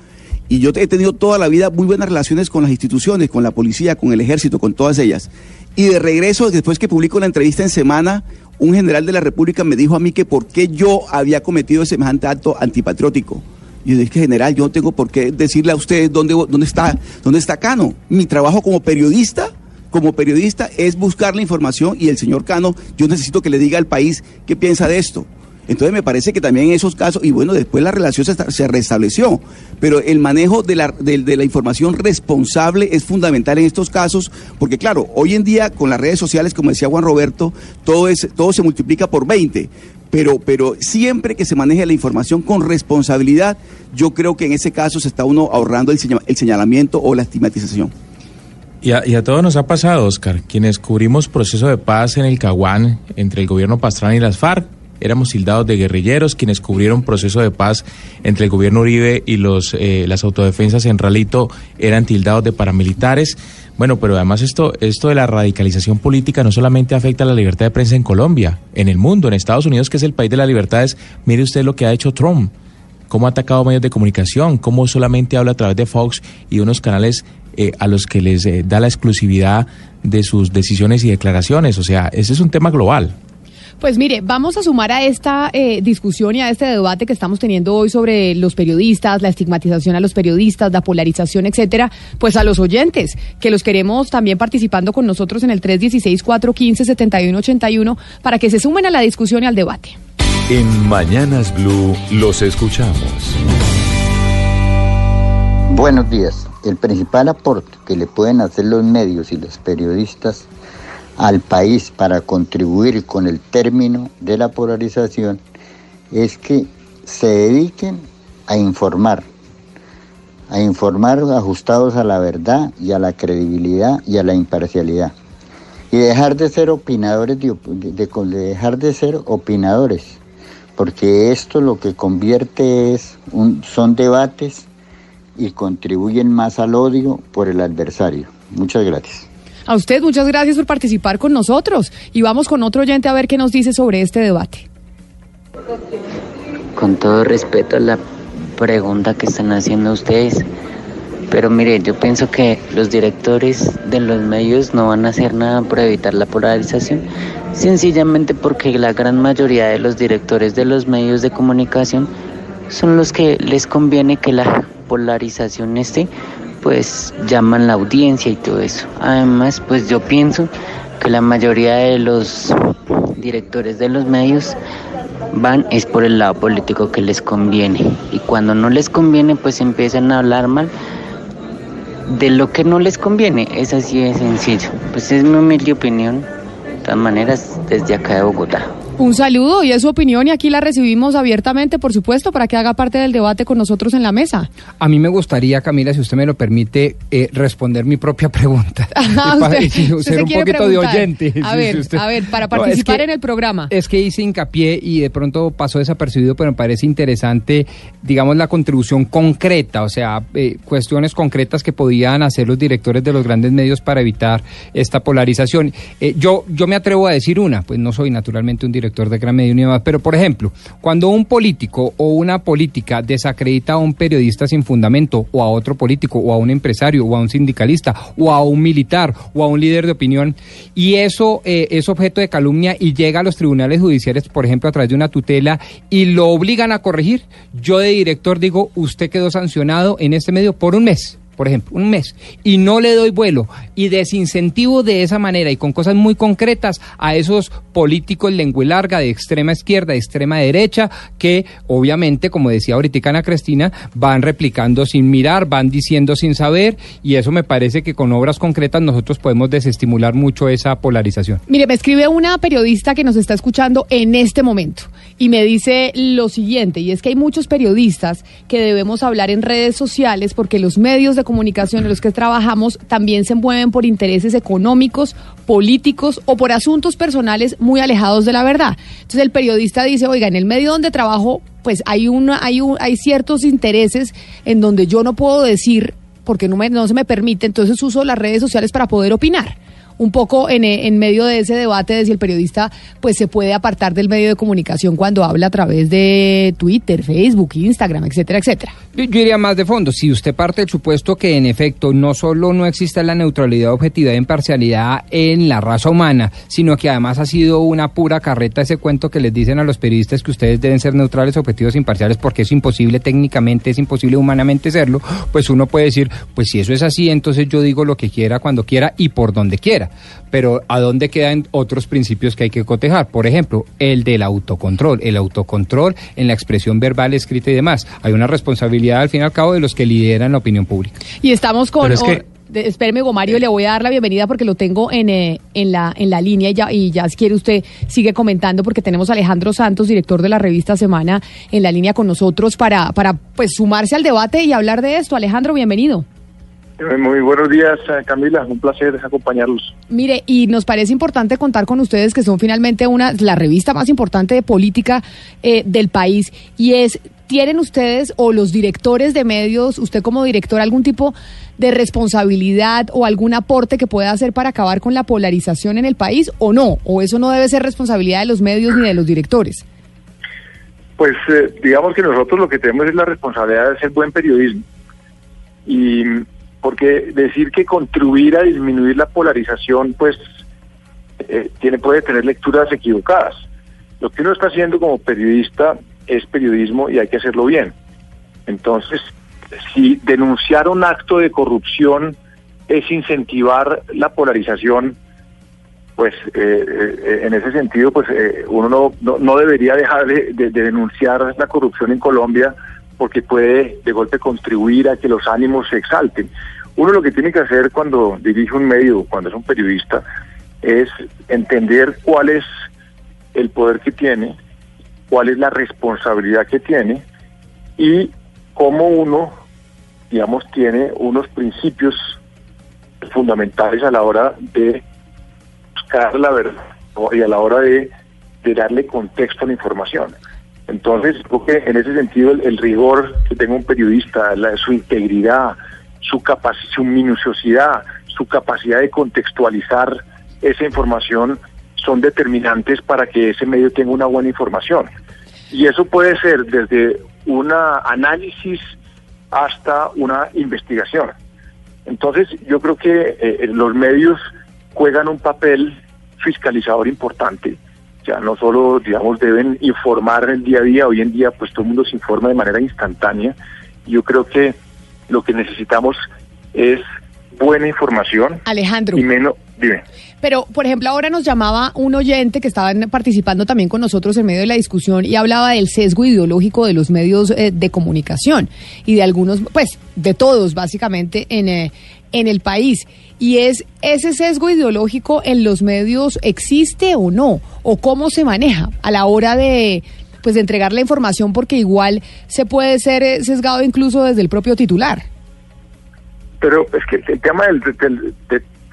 Y yo he tenido toda la vida muy buenas relaciones con las instituciones, con la policía, con el ejército, con todas ellas. Y de regreso, después que publico la entrevista en semana, un general de la República me dijo a mí que por qué yo había cometido semejante acto antipatriótico. Y yo dije, general, yo no tengo por qué decirle a usted dónde, dónde, está, dónde está Cano. Mi trabajo como periodista, como periodista, es buscar la información y el señor Cano, yo necesito que le diga al país qué piensa de esto. Entonces me parece que también en esos casos, y bueno, después la relación se, se restableció, pero el manejo de la, de la información responsable es fundamental en estos casos, porque claro, hoy en día con las redes sociales, como decía Juan Roberto, todo, es, todo se multiplica por 20, pero, pero siempre que se maneje la información con responsabilidad, yo creo que en ese caso se está uno ahorrando el, señal- el señalamiento o la estigmatización. Y a, y a todos nos ha pasado, Oscar, quienes cubrimos proceso de paz en el Caguán entre el gobierno Pastrana y las FARC. Éramos tildados de guerrilleros, quienes cubrieron proceso de paz entre el gobierno Uribe y los, eh, las autodefensas en Ralito eran tildados de paramilitares. Bueno, pero además esto, esto de la radicalización política no solamente afecta a la libertad de prensa en Colombia, en el mundo, en Estados Unidos, que es el país de las libertades. Mire usted lo que ha hecho Trump, cómo ha atacado medios de comunicación, cómo solamente habla a través de Fox y unos canales eh, a los que les eh, da la exclusividad de sus decisiones y declaraciones. O sea, ese es un tema global. Pues mire, vamos a sumar a esta eh, discusión y a este debate que estamos teniendo hoy sobre los periodistas, la estigmatización a los periodistas, la polarización, etcétera, pues a los oyentes, que los queremos también participando con nosotros en el 316-415-7181 para que se sumen a la discusión y al debate. En Mañanas Blue los escuchamos. Buenos días. El principal aporte que le pueden hacer los medios y los periodistas al país para contribuir con el término de la polarización es que se dediquen a informar, a informar ajustados a la verdad y a la credibilidad y a la imparcialidad. Y dejar de ser opinadores, de, dejar de ser opinadores, porque esto lo que convierte es un, son debates y contribuyen más al odio por el adversario. Muchas gracias. A usted muchas gracias por participar con nosotros y vamos con otro oyente a ver qué nos dice sobre este debate. Con todo respeto a la pregunta que están haciendo ustedes, pero mire, yo pienso que los directores de los medios no van a hacer nada para evitar la polarización, sencillamente porque la gran mayoría de los directores de los medios de comunicación son los que les conviene que la polarización esté pues llaman la audiencia y todo eso. Además, pues yo pienso que la mayoría de los directores de los medios van es por el lado político que les conviene y cuando no les conviene pues empiezan a hablar mal de lo que no les conviene, es así de sencillo. Pues es mi humilde opinión, de todas maneras desde acá de Bogotá. Un saludo y es su opinión y aquí la recibimos abiertamente, por supuesto, para que haga parte del debate con nosotros en la mesa. A mí me gustaría, Camila, si usted me lo permite, eh, responder mi propia pregunta. Ah, usted- ser se un poquito de oyente. A ver, sí, usted- a ver, para No, es participar que- en el programa. Es que hice hincapié y de pronto pasó desapercibido, pero me parece interesante, digamos, la contribución concreta, o sea, eh, cuestiones concretas que podían hacer los directores de los grandes medios para evitar esta polarización. Eh, yo, yo me atrevo a decir una, pues no soy naturalmente un director de gran medio demás, pero por ejemplo, cuando un político o una política desacredita a un periodista sin fundamento, o a otro político, o a un empresario, o a un sindicalista, o a un militar, o a un líder de opinión, y eso eh, es objeto de calumnia y llega a los tribunales judiciales, por ejemplo, a través de una tutela, y lo obligan a corregir, yo de director digo, usted quedó sancionado en este medio por un mes por ejemplo, un mes, y no le doy vuelo y desincentivo de esa manera y con cosas muy concretas a esos políticos lengua larga de extrema izquierda, de extrema derecha, que obviamente, como decía ahorita Ana Cristina, van replicando sin mirar, van diciendo sin saber, y eso me parece que con obras concretas nosotros podemos desestimular mucho esa polarización. Mire, me escribe una periodista que nos está escuchando en este momento y me dice lo siguiente, y es que hay muchos periodistas que debemos hablar en redes sociales porque los medios de comunicación en los que trabajamos también se mueven por intereses económicos, políticos o por asuntos personales muy alejados de la verdad. Entonces el periodista dice, oiga, en el medio donde trabajo, pues hay, una, hay, un, hay ciertos intereses en donde yo no puedo decir, porque no, me, no se me permite, entonces uso las redes sociales para poder opinar un poco en, eh, en medio de ese debate de si el periodista pues se puede apartar del medio de comunicación cuando habla a través de Twitter, Facebook, Instagram, etcétera, etcétera. Yo, yo iría más de fondo. Si usted parte del supuesto que en efecto no solo no existe la neutralidad, objetividad e imparcialidad en la raza humana, sino que además ha sido una pura carreta ese cuento que les dicen a los periodistas que ustedes deben ser neutrales, objetivos e imparciales porque es imposible técnicamente, es imposible humanamente serlo, pues uno puede decir, pues si eso es así, entonces yo digo lo que quiera, cuando quiera y por donde quiera. Pero ¿a dónde quedan otros principios que hay que cotejar? Por ejemplo, el del autocontrol, el autocontrol en la expresión verbal, escrita y demás. Hay una responsabilidad al fin y al cabo de los que lideran la opinión pública. Y estamos con... Pero es que- or- de- espéreme, Gomario, le voy a dar la bienvenida porque lo tengo en, eh, en, la, en la línea y ya, y ya si quiere usted sigue comentando porque tenemos a Alejandro Santos, director de la revista Semana, en la línea con nosotros para, para pues sumarse al debate y hablar de esto. Alejandro, bienvenido. Muy buenos días, eh, Camila. Un placer acompañarlos. Mire, y nos parece importante contar con ustedes que son finalmente una la revista más importante de política eh, del país y es ¿tienen ustedes o los directores de medios, usted como director, algún tipo de responsabilidad o algún aporte que pueda hacer para acabar con la polarización en el país o no? ¿O eso no debe ser responsabilidad de los medios ni de los directores? Pues eh, digamos que nosotros lo que tenemos es la responsabilidad de hacer buen periodismo. Y porque decir que contribuir a disminuir la polarización, pues eh, tiene puede tener lecturas equivocadas. Lo que uno está haciendo como periodista es periodismo y hay que hacerlo bien. Entonces, si denunciar un acto de corrupción es incentivar la polarización, pues eh, eh, en ese sentido, pues eh, uno no, no, debería dejar de, de, denunciar la corrupción en Colombia porque puede de golpe contribuir a que los ánimos se exalten. Uno lo que tiene que hacer cuando dirige un medio, cuando es un periodista, es entender cuál es el poder que tiene, cuál es la responsabilidad que tiene y cómo uno, digamos, tiene unos principios fundamentales a la hora de buscar la verdad y a la hora de, darle contexto a la información. Entonces, creo que en ese sentido el, rigor que tenga un periodista, su integridad, su, su minuciosidad, su capacidad de contextualizar esa información son determinantes para que ese medio tenga una buena información. Y eso puede ser desde un análisis hasta una investigación. Entonces, yo creo que eh, los medios juegan un papel fiscalizador importante. Ya no solo, digamos, deben informar el día a día, hoy en día pues todo el mundo se informa de manera instantánea. Yo creo que lo que necesitamos es buena información. Alejandro. Y menos, dime. Pero, por ejemplo, ahora nos llamaba un oyente que estaba participando también con nosotros en medio de la discusión y hablaba del sesgo ideológico de los medios eh, de comunicación y de algunos, pues, de todos básicamente en, eh, en el país. Y es, ¿ese sesgo ideológico en los medios existe o no? ¿O cómo se maneja a la hora de pues de entregar la información porque igual se puede ser eh, sesgado incluso desde el propio titular? Pero es que el tema del,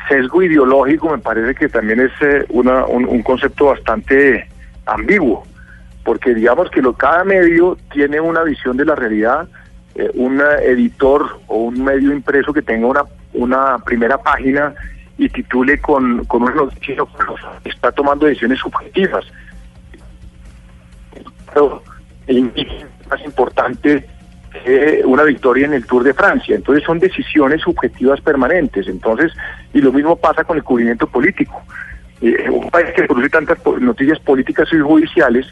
sesgo ideológico me parece que también es eh, una, un, concepto bastante ambiguo, porque digamos que lo, cada medio tiene una visión de la realidad, eh, un editor o un medio impreso que tenga una, una primera página y titule con, con un noticiero está tomando decisiones subjetivas. El más importante una victoria en el Tour de Francia. Entonces son decisiones subjetivas permanentes. Entonces, y lo mismo pasa con el cubrimiento político. Eh, un país que produce tantas noticias políticas y judiciales,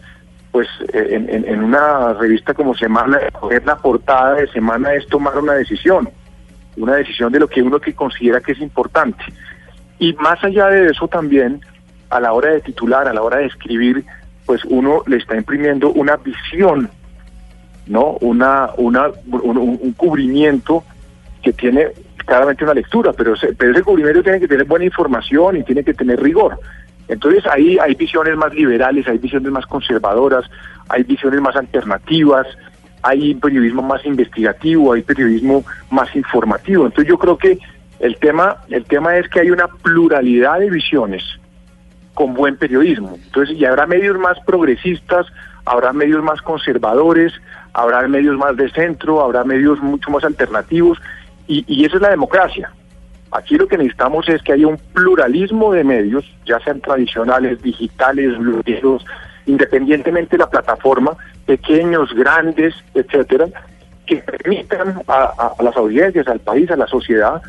pues eh, en, una revista como Semana, coger la portada de Semana es tomar una decisión, una decisión de lo que uno que considera que es importante. Y más allá de eso también, a la hora de titular, a la hora de escribir, pues uno le está imprimiendo una visión ¿no? Una, una, un, cubrimiento que tiene claramente una lectura, pero ese, pero ese cubrimiento tiene que tener buena información y tiene que tener rigor. Entonces ahí hay visiones más liberales, hay visiones más conservadoras, hay visiones más alternativas, hay periodismo más investigativo, hay periodismo más informativo. Entonces yo creo que el tema, el tema es que hay una pluralidad de visiones con buen periodismo. Entonces, y habrá medios más progresistas, habrá medios más conservadores, habrá medios más de centro, habrá medios mucho más alternativos, y, y esa es la democracia. Aquí lo que necesitamos es que haya un pluralismo de medios, ya sean tradicionales, digitales, blogueros, independientemente de la plataforma, pequeños, grandes, etcétera, que permitan a, a las audiencias, al país, a la sociedad,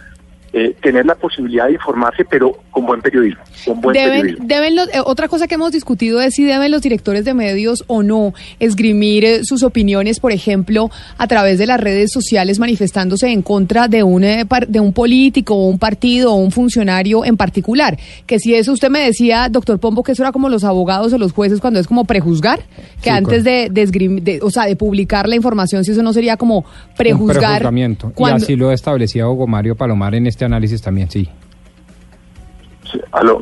eh, tener la posibilidad de informarse, pero con buen periodismo. Con buen deben, deben los, eh, otra cosa que hemos discutido es si deben los directores de medios o no esgrimir eh, sus opiniones, por ejemplo, a través de las redes sociales manifestándose en contra de un, de un político o un partido o un funcionario en particular. Que si eso usted me decía, doctor Pombo, que eso era como los abogados o los jueces cuando es como prejuzgar, que antes de, de, o sea, de publicar la información, si eso no sería como prejuzgar. Un y así lo establecía Hugo Mario Palomar en este análisis también, sí.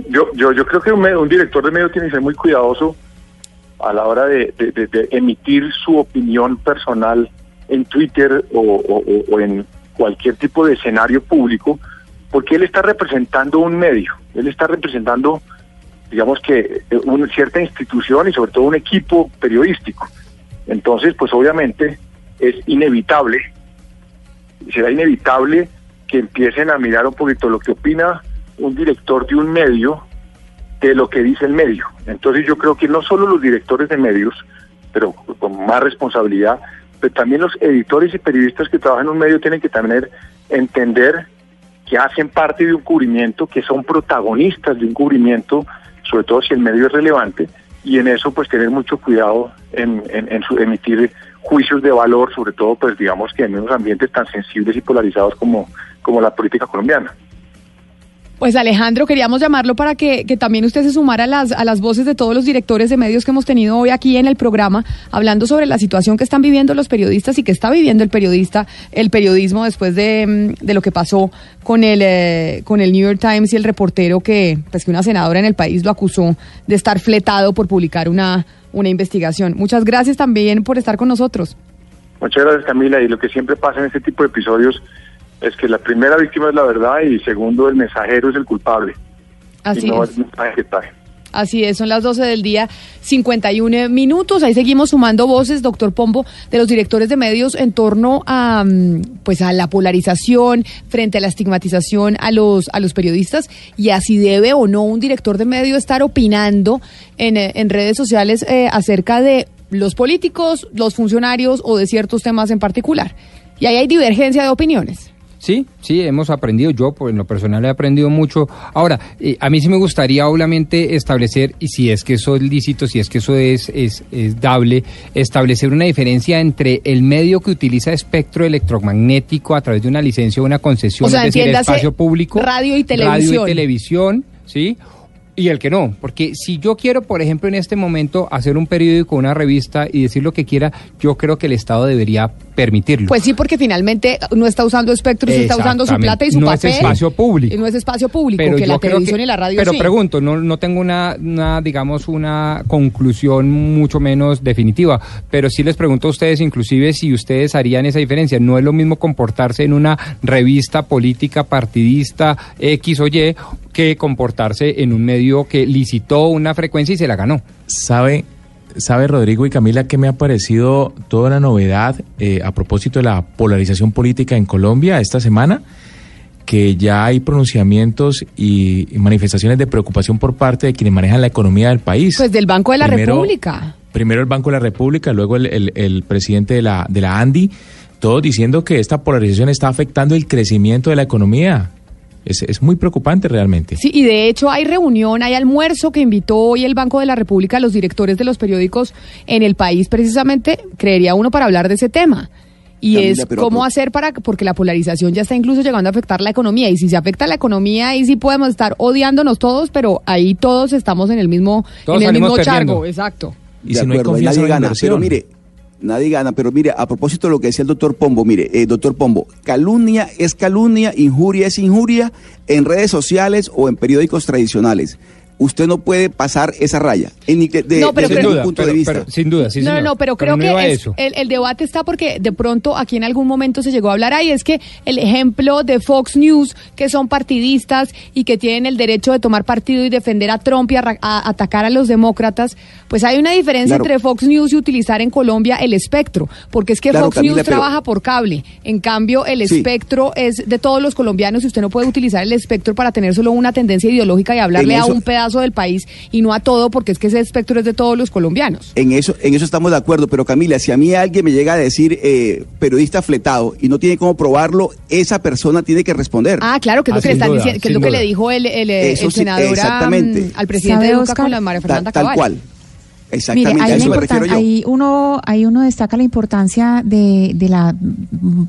Yo, yo, yo creo que un, director de medio tiene que ser muy cuidadoso a la hora de, emitir su opinión personal en Twitter o, en cualquier tipo de escenario público, porque él está representando un medio, él está representando, digamos que, una cierta institución y sobre todo un equipo periodístico. Entonces, pues obviamente es inevitable, será inevitable que empiecen a mirar un poquito lo que opina un director de un medio de lo que dice el medio. Entonces yo creo que no solo los directores de medios, pero con más responsabilidad, pero también los editores y periodistas que trabajan en un medio tienen que también entender que hacen parte de un cubrimiento, que son protagonistas de un cubrimiento, sobre todo si el medio es relevante, y en eso pues tener mucho cuidado en, en, su, emitir juicios de valor, sobre todo pues digamos que en unos ambientes tan sensibles y polarizados como, como la política colombiana. Pues Alejandro, queríamos llamarlo para que, también usted se sumara a las, a las voces de todos los directores de medios que hemos tenido hoy aquí en el programa, hablando sobre la situación que están viviendo los periodistas y que está viviendo el periodista, el periodismo después de, mm, lo que pasó con el, eh, con el New York Times y el reportero que, pues que una senadora en el país lo acusó de estar fletado por publicar una, una investigación. Muchas gracias también por estar con nosotros. Muchas gracias Camila y lo que siempre pasa en este tipo de episodios es que la primera víctima es la verdad y segundo, el mensajero es el culpable. Así no es. El mensaje Así es, son las 12 del día, 51 minutos. Ahí seguimos sumando voces, doctor Pombo, de los directores de medios en torno a, mm, pues, a la polarización frente a la estigmatización a los, a los periodistas y a si debe o no un director de medio estar opinando en, eh, en redes sociales eh, acerca de los políticos, los funcionarios o de ciertos temas en particular. Y ahí hay divergencia de opiniones. Sí, sí, hemos aprendido. Yo, pues, en lo personal, he aprendido mucho. Ahora, eh, a mí sí me gustaría, obviamente, establecer, y si es que eso es lícito, si es que eso es, es, es dable, establecer una diferencia entre el medio que utiliza espectro electromagnético a través de una licencia o una concesión, o sea, es decir, espacio público, radio y televisión. Radio y televisión, ¿sí? Y el que no. Porque si yo quiero, por ejemplo, en este momento hacer un periódico, una revista y decir lo que quiera, yo creo que el Estado debería permitirlo. Pues sí, porque finalmente no está usando espectro, está usando su plata y su no es espacio público. No es espacio público, pero que la televisión y la radio Pero pregunto, no, no tengo una, una, digamos, una conclusión mucho menos definitiva, pero sí les pregunto a ustedes, inclusive, si ustedes harían esa diferencia. No es lo mismo comportarse en una revista política partidista X o Y que comportarse en un medio que licitó una frecuencia y se la ganó. ¿Sabe, sabe Rodrigo y Camila que me ha parecido toda una novedad eh, a propósito de la polarización política en Colombia esta semana? que ya hay pronunciamientos y, manifestaciones de preocupación por parte de quienes manejan la economía del país. Pues del Banco de la República. Primero el Banco de la República, luego el, el presidente de la, de la ANDI, todos diciendo que esta polarización está afectando el crecimiento de la economía. Es, muy preocupante realmente. Sí, y de hecho hay reunión, hay almuerzo que invitó hoy el Banco de la República a los directores de los periódicos en el país, precisamente, creería uno, para hablar de ese tema. Y es cómo hacer para, porque la polarización ya está incluso llegando a afectar la economía. Y si se afecta la economía, ahí sí podemos estar odiándonos todos, pero ahí todos estamos en el mismo, en el mismo chargo. Exacto. Y si no hay confianza, gana. Pero mire, Nadie gana, pero mire, a propósito de lo que decía el doctor Pombo, mire, eh, doctor Pombo, calumnia es calumnia, injuria es injuria en redes sociales o en periódicos tradicionales usted no puede pasar esa raya en, de, no, pero, desde duda, punto de vista. sin duda, sí, No, no, no, pero creo que el, debate está porque de pronto aquí en algún momento se llegó a hablar ahí, es que el ejemplo de Fox News, que son partidistas y que tienen el derecho de tomar partido y defender a Trump y a, atacar a los demócratas, pues hay una diferencia entre Fox News y utilizar en Colombia el espectro, porque es que Fox News trabaja por cable, en cambio el espectro es de todos los colombianos y usted no puede utilizar el espectro para tener solo una tendencia ideológica y hablarle a un pedazo del país y no a todo, porque es que ese espectro es de todos los colombianos. En eso, en eso estamos de acuerdo, pero Camila, si a mí alguien me llega a decir eh, periodista fletado y no tiene cómo probarlo, esa persona tiene que responder. Ah, claro, que es lo, que, le, están diciendo, que es lo que le dijo el, el, senador al presidente de con la María Fernanda Tal cual. Exactamente, Mire, hay Ahí uno, ahí uno destaca la importancia de, de, la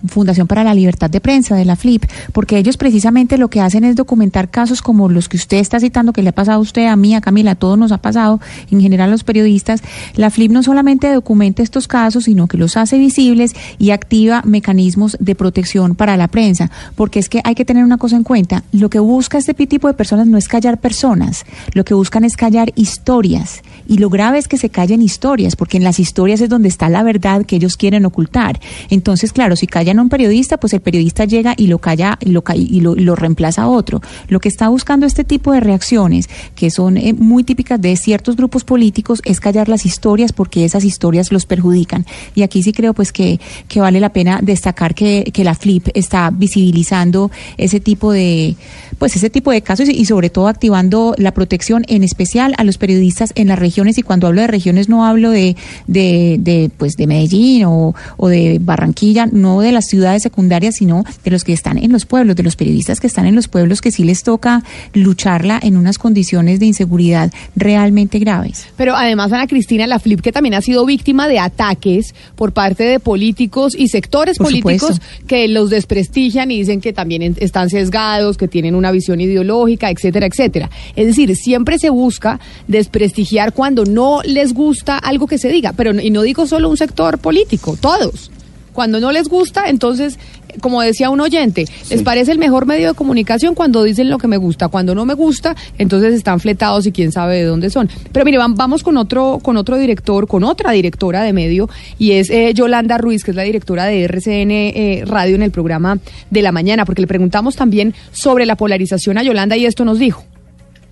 Fundación para la Libertad de Prensa, de la FLIP, porque ellos precisamente lo que hacen es documentar casos como los que usted está citando, que le ha pasado a usted, a mí, a Camila, a todos nos ha pasado, en general a los periodistas. La FLIP no solamente documenta estos casos, sino que los hace visibles y activa mecanismos de protección para la prensa, porque es que hay que tener una cosa en cuenta, lo que busca este tipo de personas no es callar personas, lo que buscan es callar historias, y lo grave es que se callen historias, porque en las historias es donde está la verdad que ellos quieren ocultar. Entonces, claro, si callan a un periodista, pues el periodista llega y lo calla y lo, y lo, reemplaza a otro. Lo que está buscando este tipo de reacciones, que son eh, muy típicas de ciertos grupos políticos, es callar las historias porque esas historias los perjudican. Y aquí sí creo pues que, que vale la pena destacar que, que la FLIP está visibilizando ese tipo de pues ese tipo de casos y sobre todo activando la protección en especial a los periodistas en las regiones y cuando hablo de regiones no hablo de, de, de pues de Medellín o, o, de Barranquilla, no de las ciudades secundarias, sino de los que están en los pueblos, de los periodistas que están en los pueblos que sí les toca lucharla en unas condiciones de inseguridad realmente graves. Pero además, Ana Cristina, la FLIP que también ha sido víctima de ataques por parte de políticos y sectores políticos que los desprestigian y dicen que también están sesgados, que tienen una visión ideológica, etcétera, etcétera. Es decir, siempre se busca desprestigiar cuando no les gusta algo que se diga, pero y no digo solo un sector político, todos. Cuando no les gusta, entonces, como decía un oyente, les parece el mejor medio de comunicación cuando dicen lo que me gusta. Cuando no me gusta, entonces están fletados y quién sabe de dónde son. Pero mire, vamos con otro, con otro director, con otra directora de medio, y es eh, Yolanda Ruiz, que es la directora de RCN eh, Radio en el programa de la mañana, porque le preguntamos también sobre la polarización a Yolanda y esto nos dijo.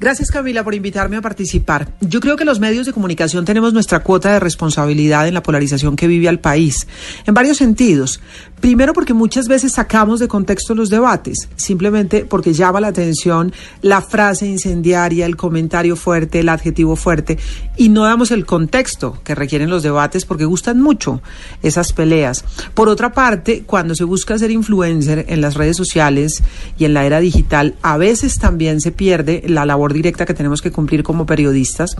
Gracias Camila por invitarme a participar. Yo creo que los medios de comunicación tenemos nuestra cuota de responsabilidad en la polarización que vive al país, en varios sentidos. Primero porque muchas veces sacamos de contexto los debates, simplemente porque llama la atención la frase incendiaria, el comentario fuerte, el adjetivo fuerte, y no damos el contexto que requieren los debates porque gustan mucho esas peleas. Por otra parte, cuando se busca ser influencer en las redes sociales y en la era digital, a veces también se pierde la labor directa que tenemos que cumplir como periodistas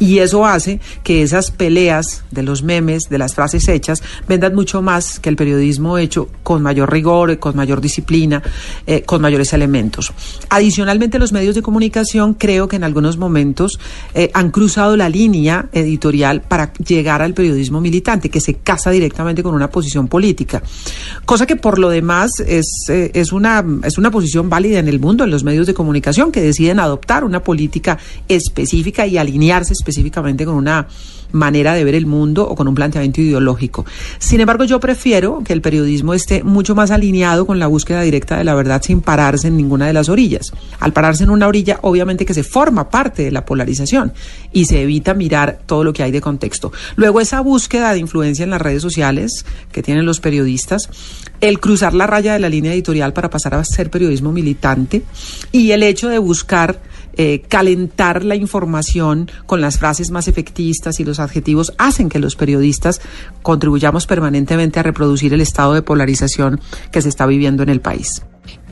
y eso hace que esas peleas de los memes, de las frases hechas, vendan mucho más que el periodismo hecho con mayor rigor, con mayor disciplina, eh, con mayores elementos. Adicionalmente, los medios de comunicación creo que en algunos momentos eh, han cruzado la línea editorial para llegar al periodismo militante, que se casa directamente con una posición política. Cosa que por lo demás es, eh, es, una, es una posición válida en el mundo, en los medios de comunicación, que deciden adoptar una política específica y alinearse específicamente con una manera de ver el mundo o con un planteamiento ideológico. Sin embargo, yo prefiero que el periodismo esté mucho más alineado con la búsqueda directa de la verdad sin pararse en ninguna de las orillas. Al pararse en una orilla, obviamente que se forma parte de la polarización y se evita mirar todo lo que hay de contexto. Luego, esa búsqueda de influencia en las redes sociales que tienen los periodistas, el cruzar la raya de la línea editorial para pasar a ser periodismo militante y el hecho de buscar eh, calentar la información con las frases más efectistas y los adjetivos hacen que los periodistas contribuyamos permanentemente a reproducir el estado de polarización que se está viviendo en el país.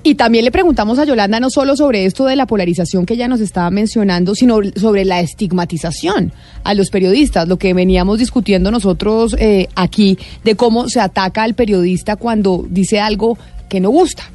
Y también le preguntamos a Yolanda no solo sobre esto de la polarización que ella nos estaba mencionando, sino sobre la estigmatización a los periodistas, lo que veníamos discutiendo nosotros eh, aquí, de cómo se ataca al periodista cuando dice algo que no gusta.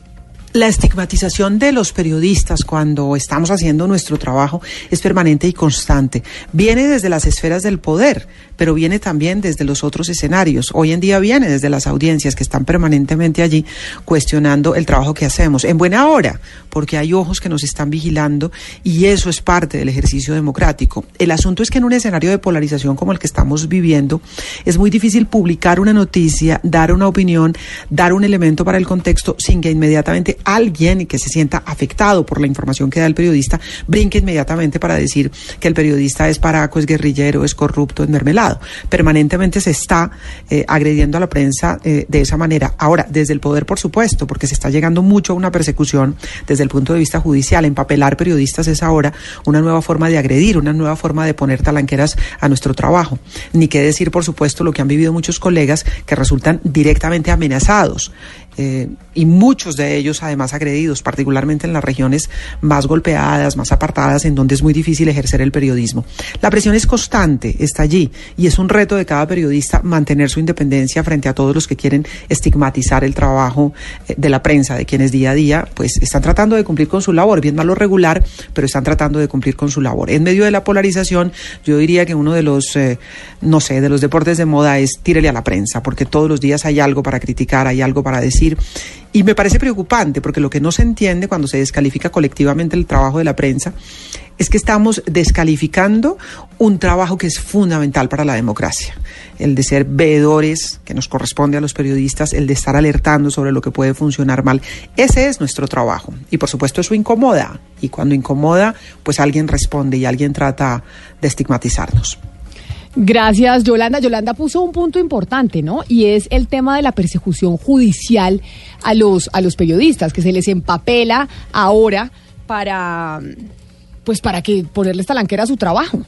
La estigmatización de los periodistas cuando estamos haciendo nuestro trabajo es permanente y constante. Viene desde las esferas del poder, pero viene también desde los otros escenarios. Hoy en día viene desde las audiencias que están permanentemente allí cuestionando el trabajo que hacemos. En buena hora, porque hay ojos que nos están vigilando y eso es parte del ejercicio democrático. El asunto es que en un escenario de polarización como el que estamos viviendo, es muy difícil publicar una noticia, dar una opinión, dar un elemento para el contexto sin que inmediatamente alguien que se sienta afectado por la información que da el periodista brinque inmediatamente para decir que el periodista es paraco, es guerrillero, es corrupto, es mermelado. Permanentemente se está eh, agrediendo a la prensa eh, de esa manera. Ahora, desde el poder, por supuesto, porque se está llegando mucho a una persecución desde el punto de vista judicial. Empapelar periodistas es ahora una nueva forma de agredir, una nueva forma de poner talanqueras a nuestro trabajo. Ni qué decir, por supuesto, lo que han vivido muchos colegas que resultan directamente amenazados eh, y muchos de ellos además agredidos, particularmente en las regiones más golpeadas, más apartadas, en donde es muy difícil ejercer el periodismo. La presión es constante, está allí, y es un reto de cada periodista mantener su independencia frente a todos los que quieren estigmatizar el trabajo eh, de la prensa, de quienes día a día pues están tratando de cumplir con su labor, bien malo regular, pero están tratando de cumplir con su labor. En medio de la polarización, yo diría que uno de los, eh, no sé, de los deportes de moda es tírele a la prensa, porque todos los días hay algo para criticar, hay algo para decir Y me parece preocupante porque lo que no se entiende cuando se descalifica colectivamente el trabajo de la prensa es que estamos descalificando un trabajo que es fundamental para la democracia, el de ser veedores, que nos corresponde a los periodistas, el de estar alertando sobre lo que puede funcionar mal. Ese es nuestro trabajo y por supuesto eso incomoda y cuando incomoda, pues alguien responde y alguien trata de estigmatizarnos. Gracias, Yolanda. Yolanda puso un punto importante, ¿no? Y es el tema de la persecución judicial a los, a los periodistas, que se les empapela ahora para, pues para que ponerles talanquera a su trabajo.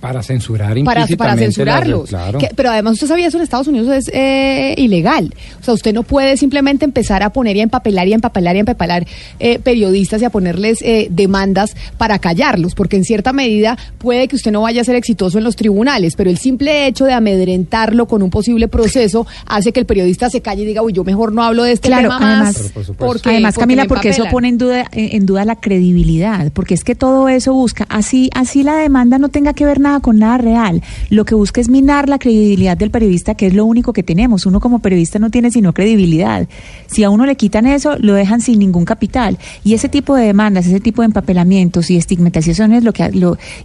Para censurar para, para las- censurarlos. claro. Que- pero además usted sabía eso en Estados Unidos es eh, ilegal. O sea, usted no puede simplemente empezar a poner y a empapelar y a empapelar y a empapelar eh, periodistas y a ponerles eh, demandas para callarlos, porque en cierta medida puede que usted no vaya a ser exitoso en los tribunales, pero el simple hecho de amedrentarlo con un posible proceso hace que el periodista se calle y diga, uy, yo mejor no hablo de este Claro, tema más. además, porque, además porque Camila, porque eso empapelan". pone en duda, en en duda la credibilidad, porque es que todo eso busca, así, así la demanda no tenga que ver nada con nada real, lo que busca es minar la credibilidad del periodista, que es lo único que tenemos. Uno como periodista no tiene sino credibilidad. Si a uno le quitan eso, lo dejan sin ningún capital. Y ese tipo de demandas, ese tipo de empapelamientos y estigmatizaciones lo que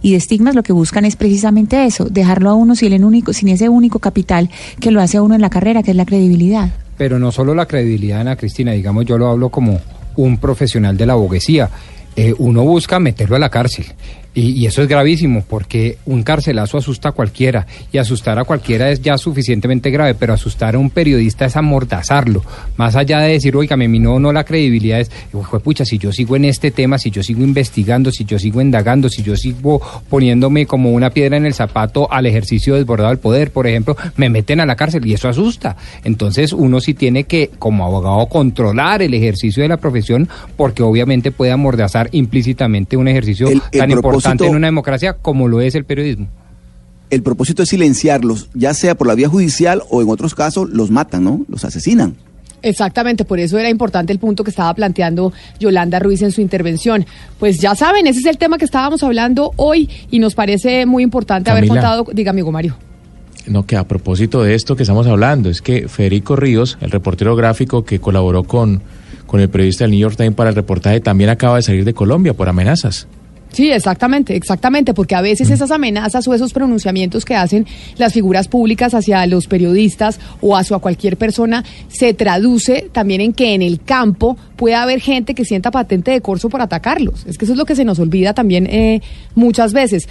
y de estigmas lo que buscan es precisamente eso, dejarlo a uno sin ese único capital que lo hace a uno en la carrera, que es la credibilidad. Pero no solo la credibilidad, Ana Cristina, digamos, yo lo hablo como un profesional de la abogacía. Eh, uno busca meterlo a la cárcel. Y, y eso es gravísimo porque un carcelazo asusta a cualquiera y asustar a cualquiera es ya suficientemente grave, pero asustar a un periodista es amordazarlo. Más allá de decir, oiga, me minó no la credibilidad, es, "Jue pucha, si yo sigo en este tema, si yo sigo investigando, si yo sigo indagando, si yo sigo poniéndome como una piedra en el zapato al ejercicio desbordado del poder, por ejemplo, me meten a la cárcel y eso asusta. Entonces uno sí tiene que, como abogado, controlar el ejercicio de la profesión porque obviamente puede amordazar implícitamente un ejercicio El- el tan importante en una democracia como lo es el periodismo. El propósito es silenciarlos, ya sea por la vía judicial o en otros casos los matan, ¿no? Los asesinan. Exactamente, por eso era importante el punto que estaba planteando Yolanda Ruiz en su intervención. Pues ya saben, ese es el tema que estábamos hablando hoy y nos parece muy importante haber contado, diga amigo Mario. No, que a propósito de esto que estamos hablando, es que Federico Ríos, el reportero gráfico que colaboró con, con el periodista del New York Times para el reportaje, también acaba de salir de Colombia por amenazas. Sí, exactamente, exactamente, porque a veces esas amenazas o esos pronunciamientos que hacen las figuras públicas hacia los periodistas o hacia cualquier persona se traduce también en que en el campo puede haber gente que sienta patente de corso por atacarlos. Es que eso es lo que se nos olvida también eh, muchas veces.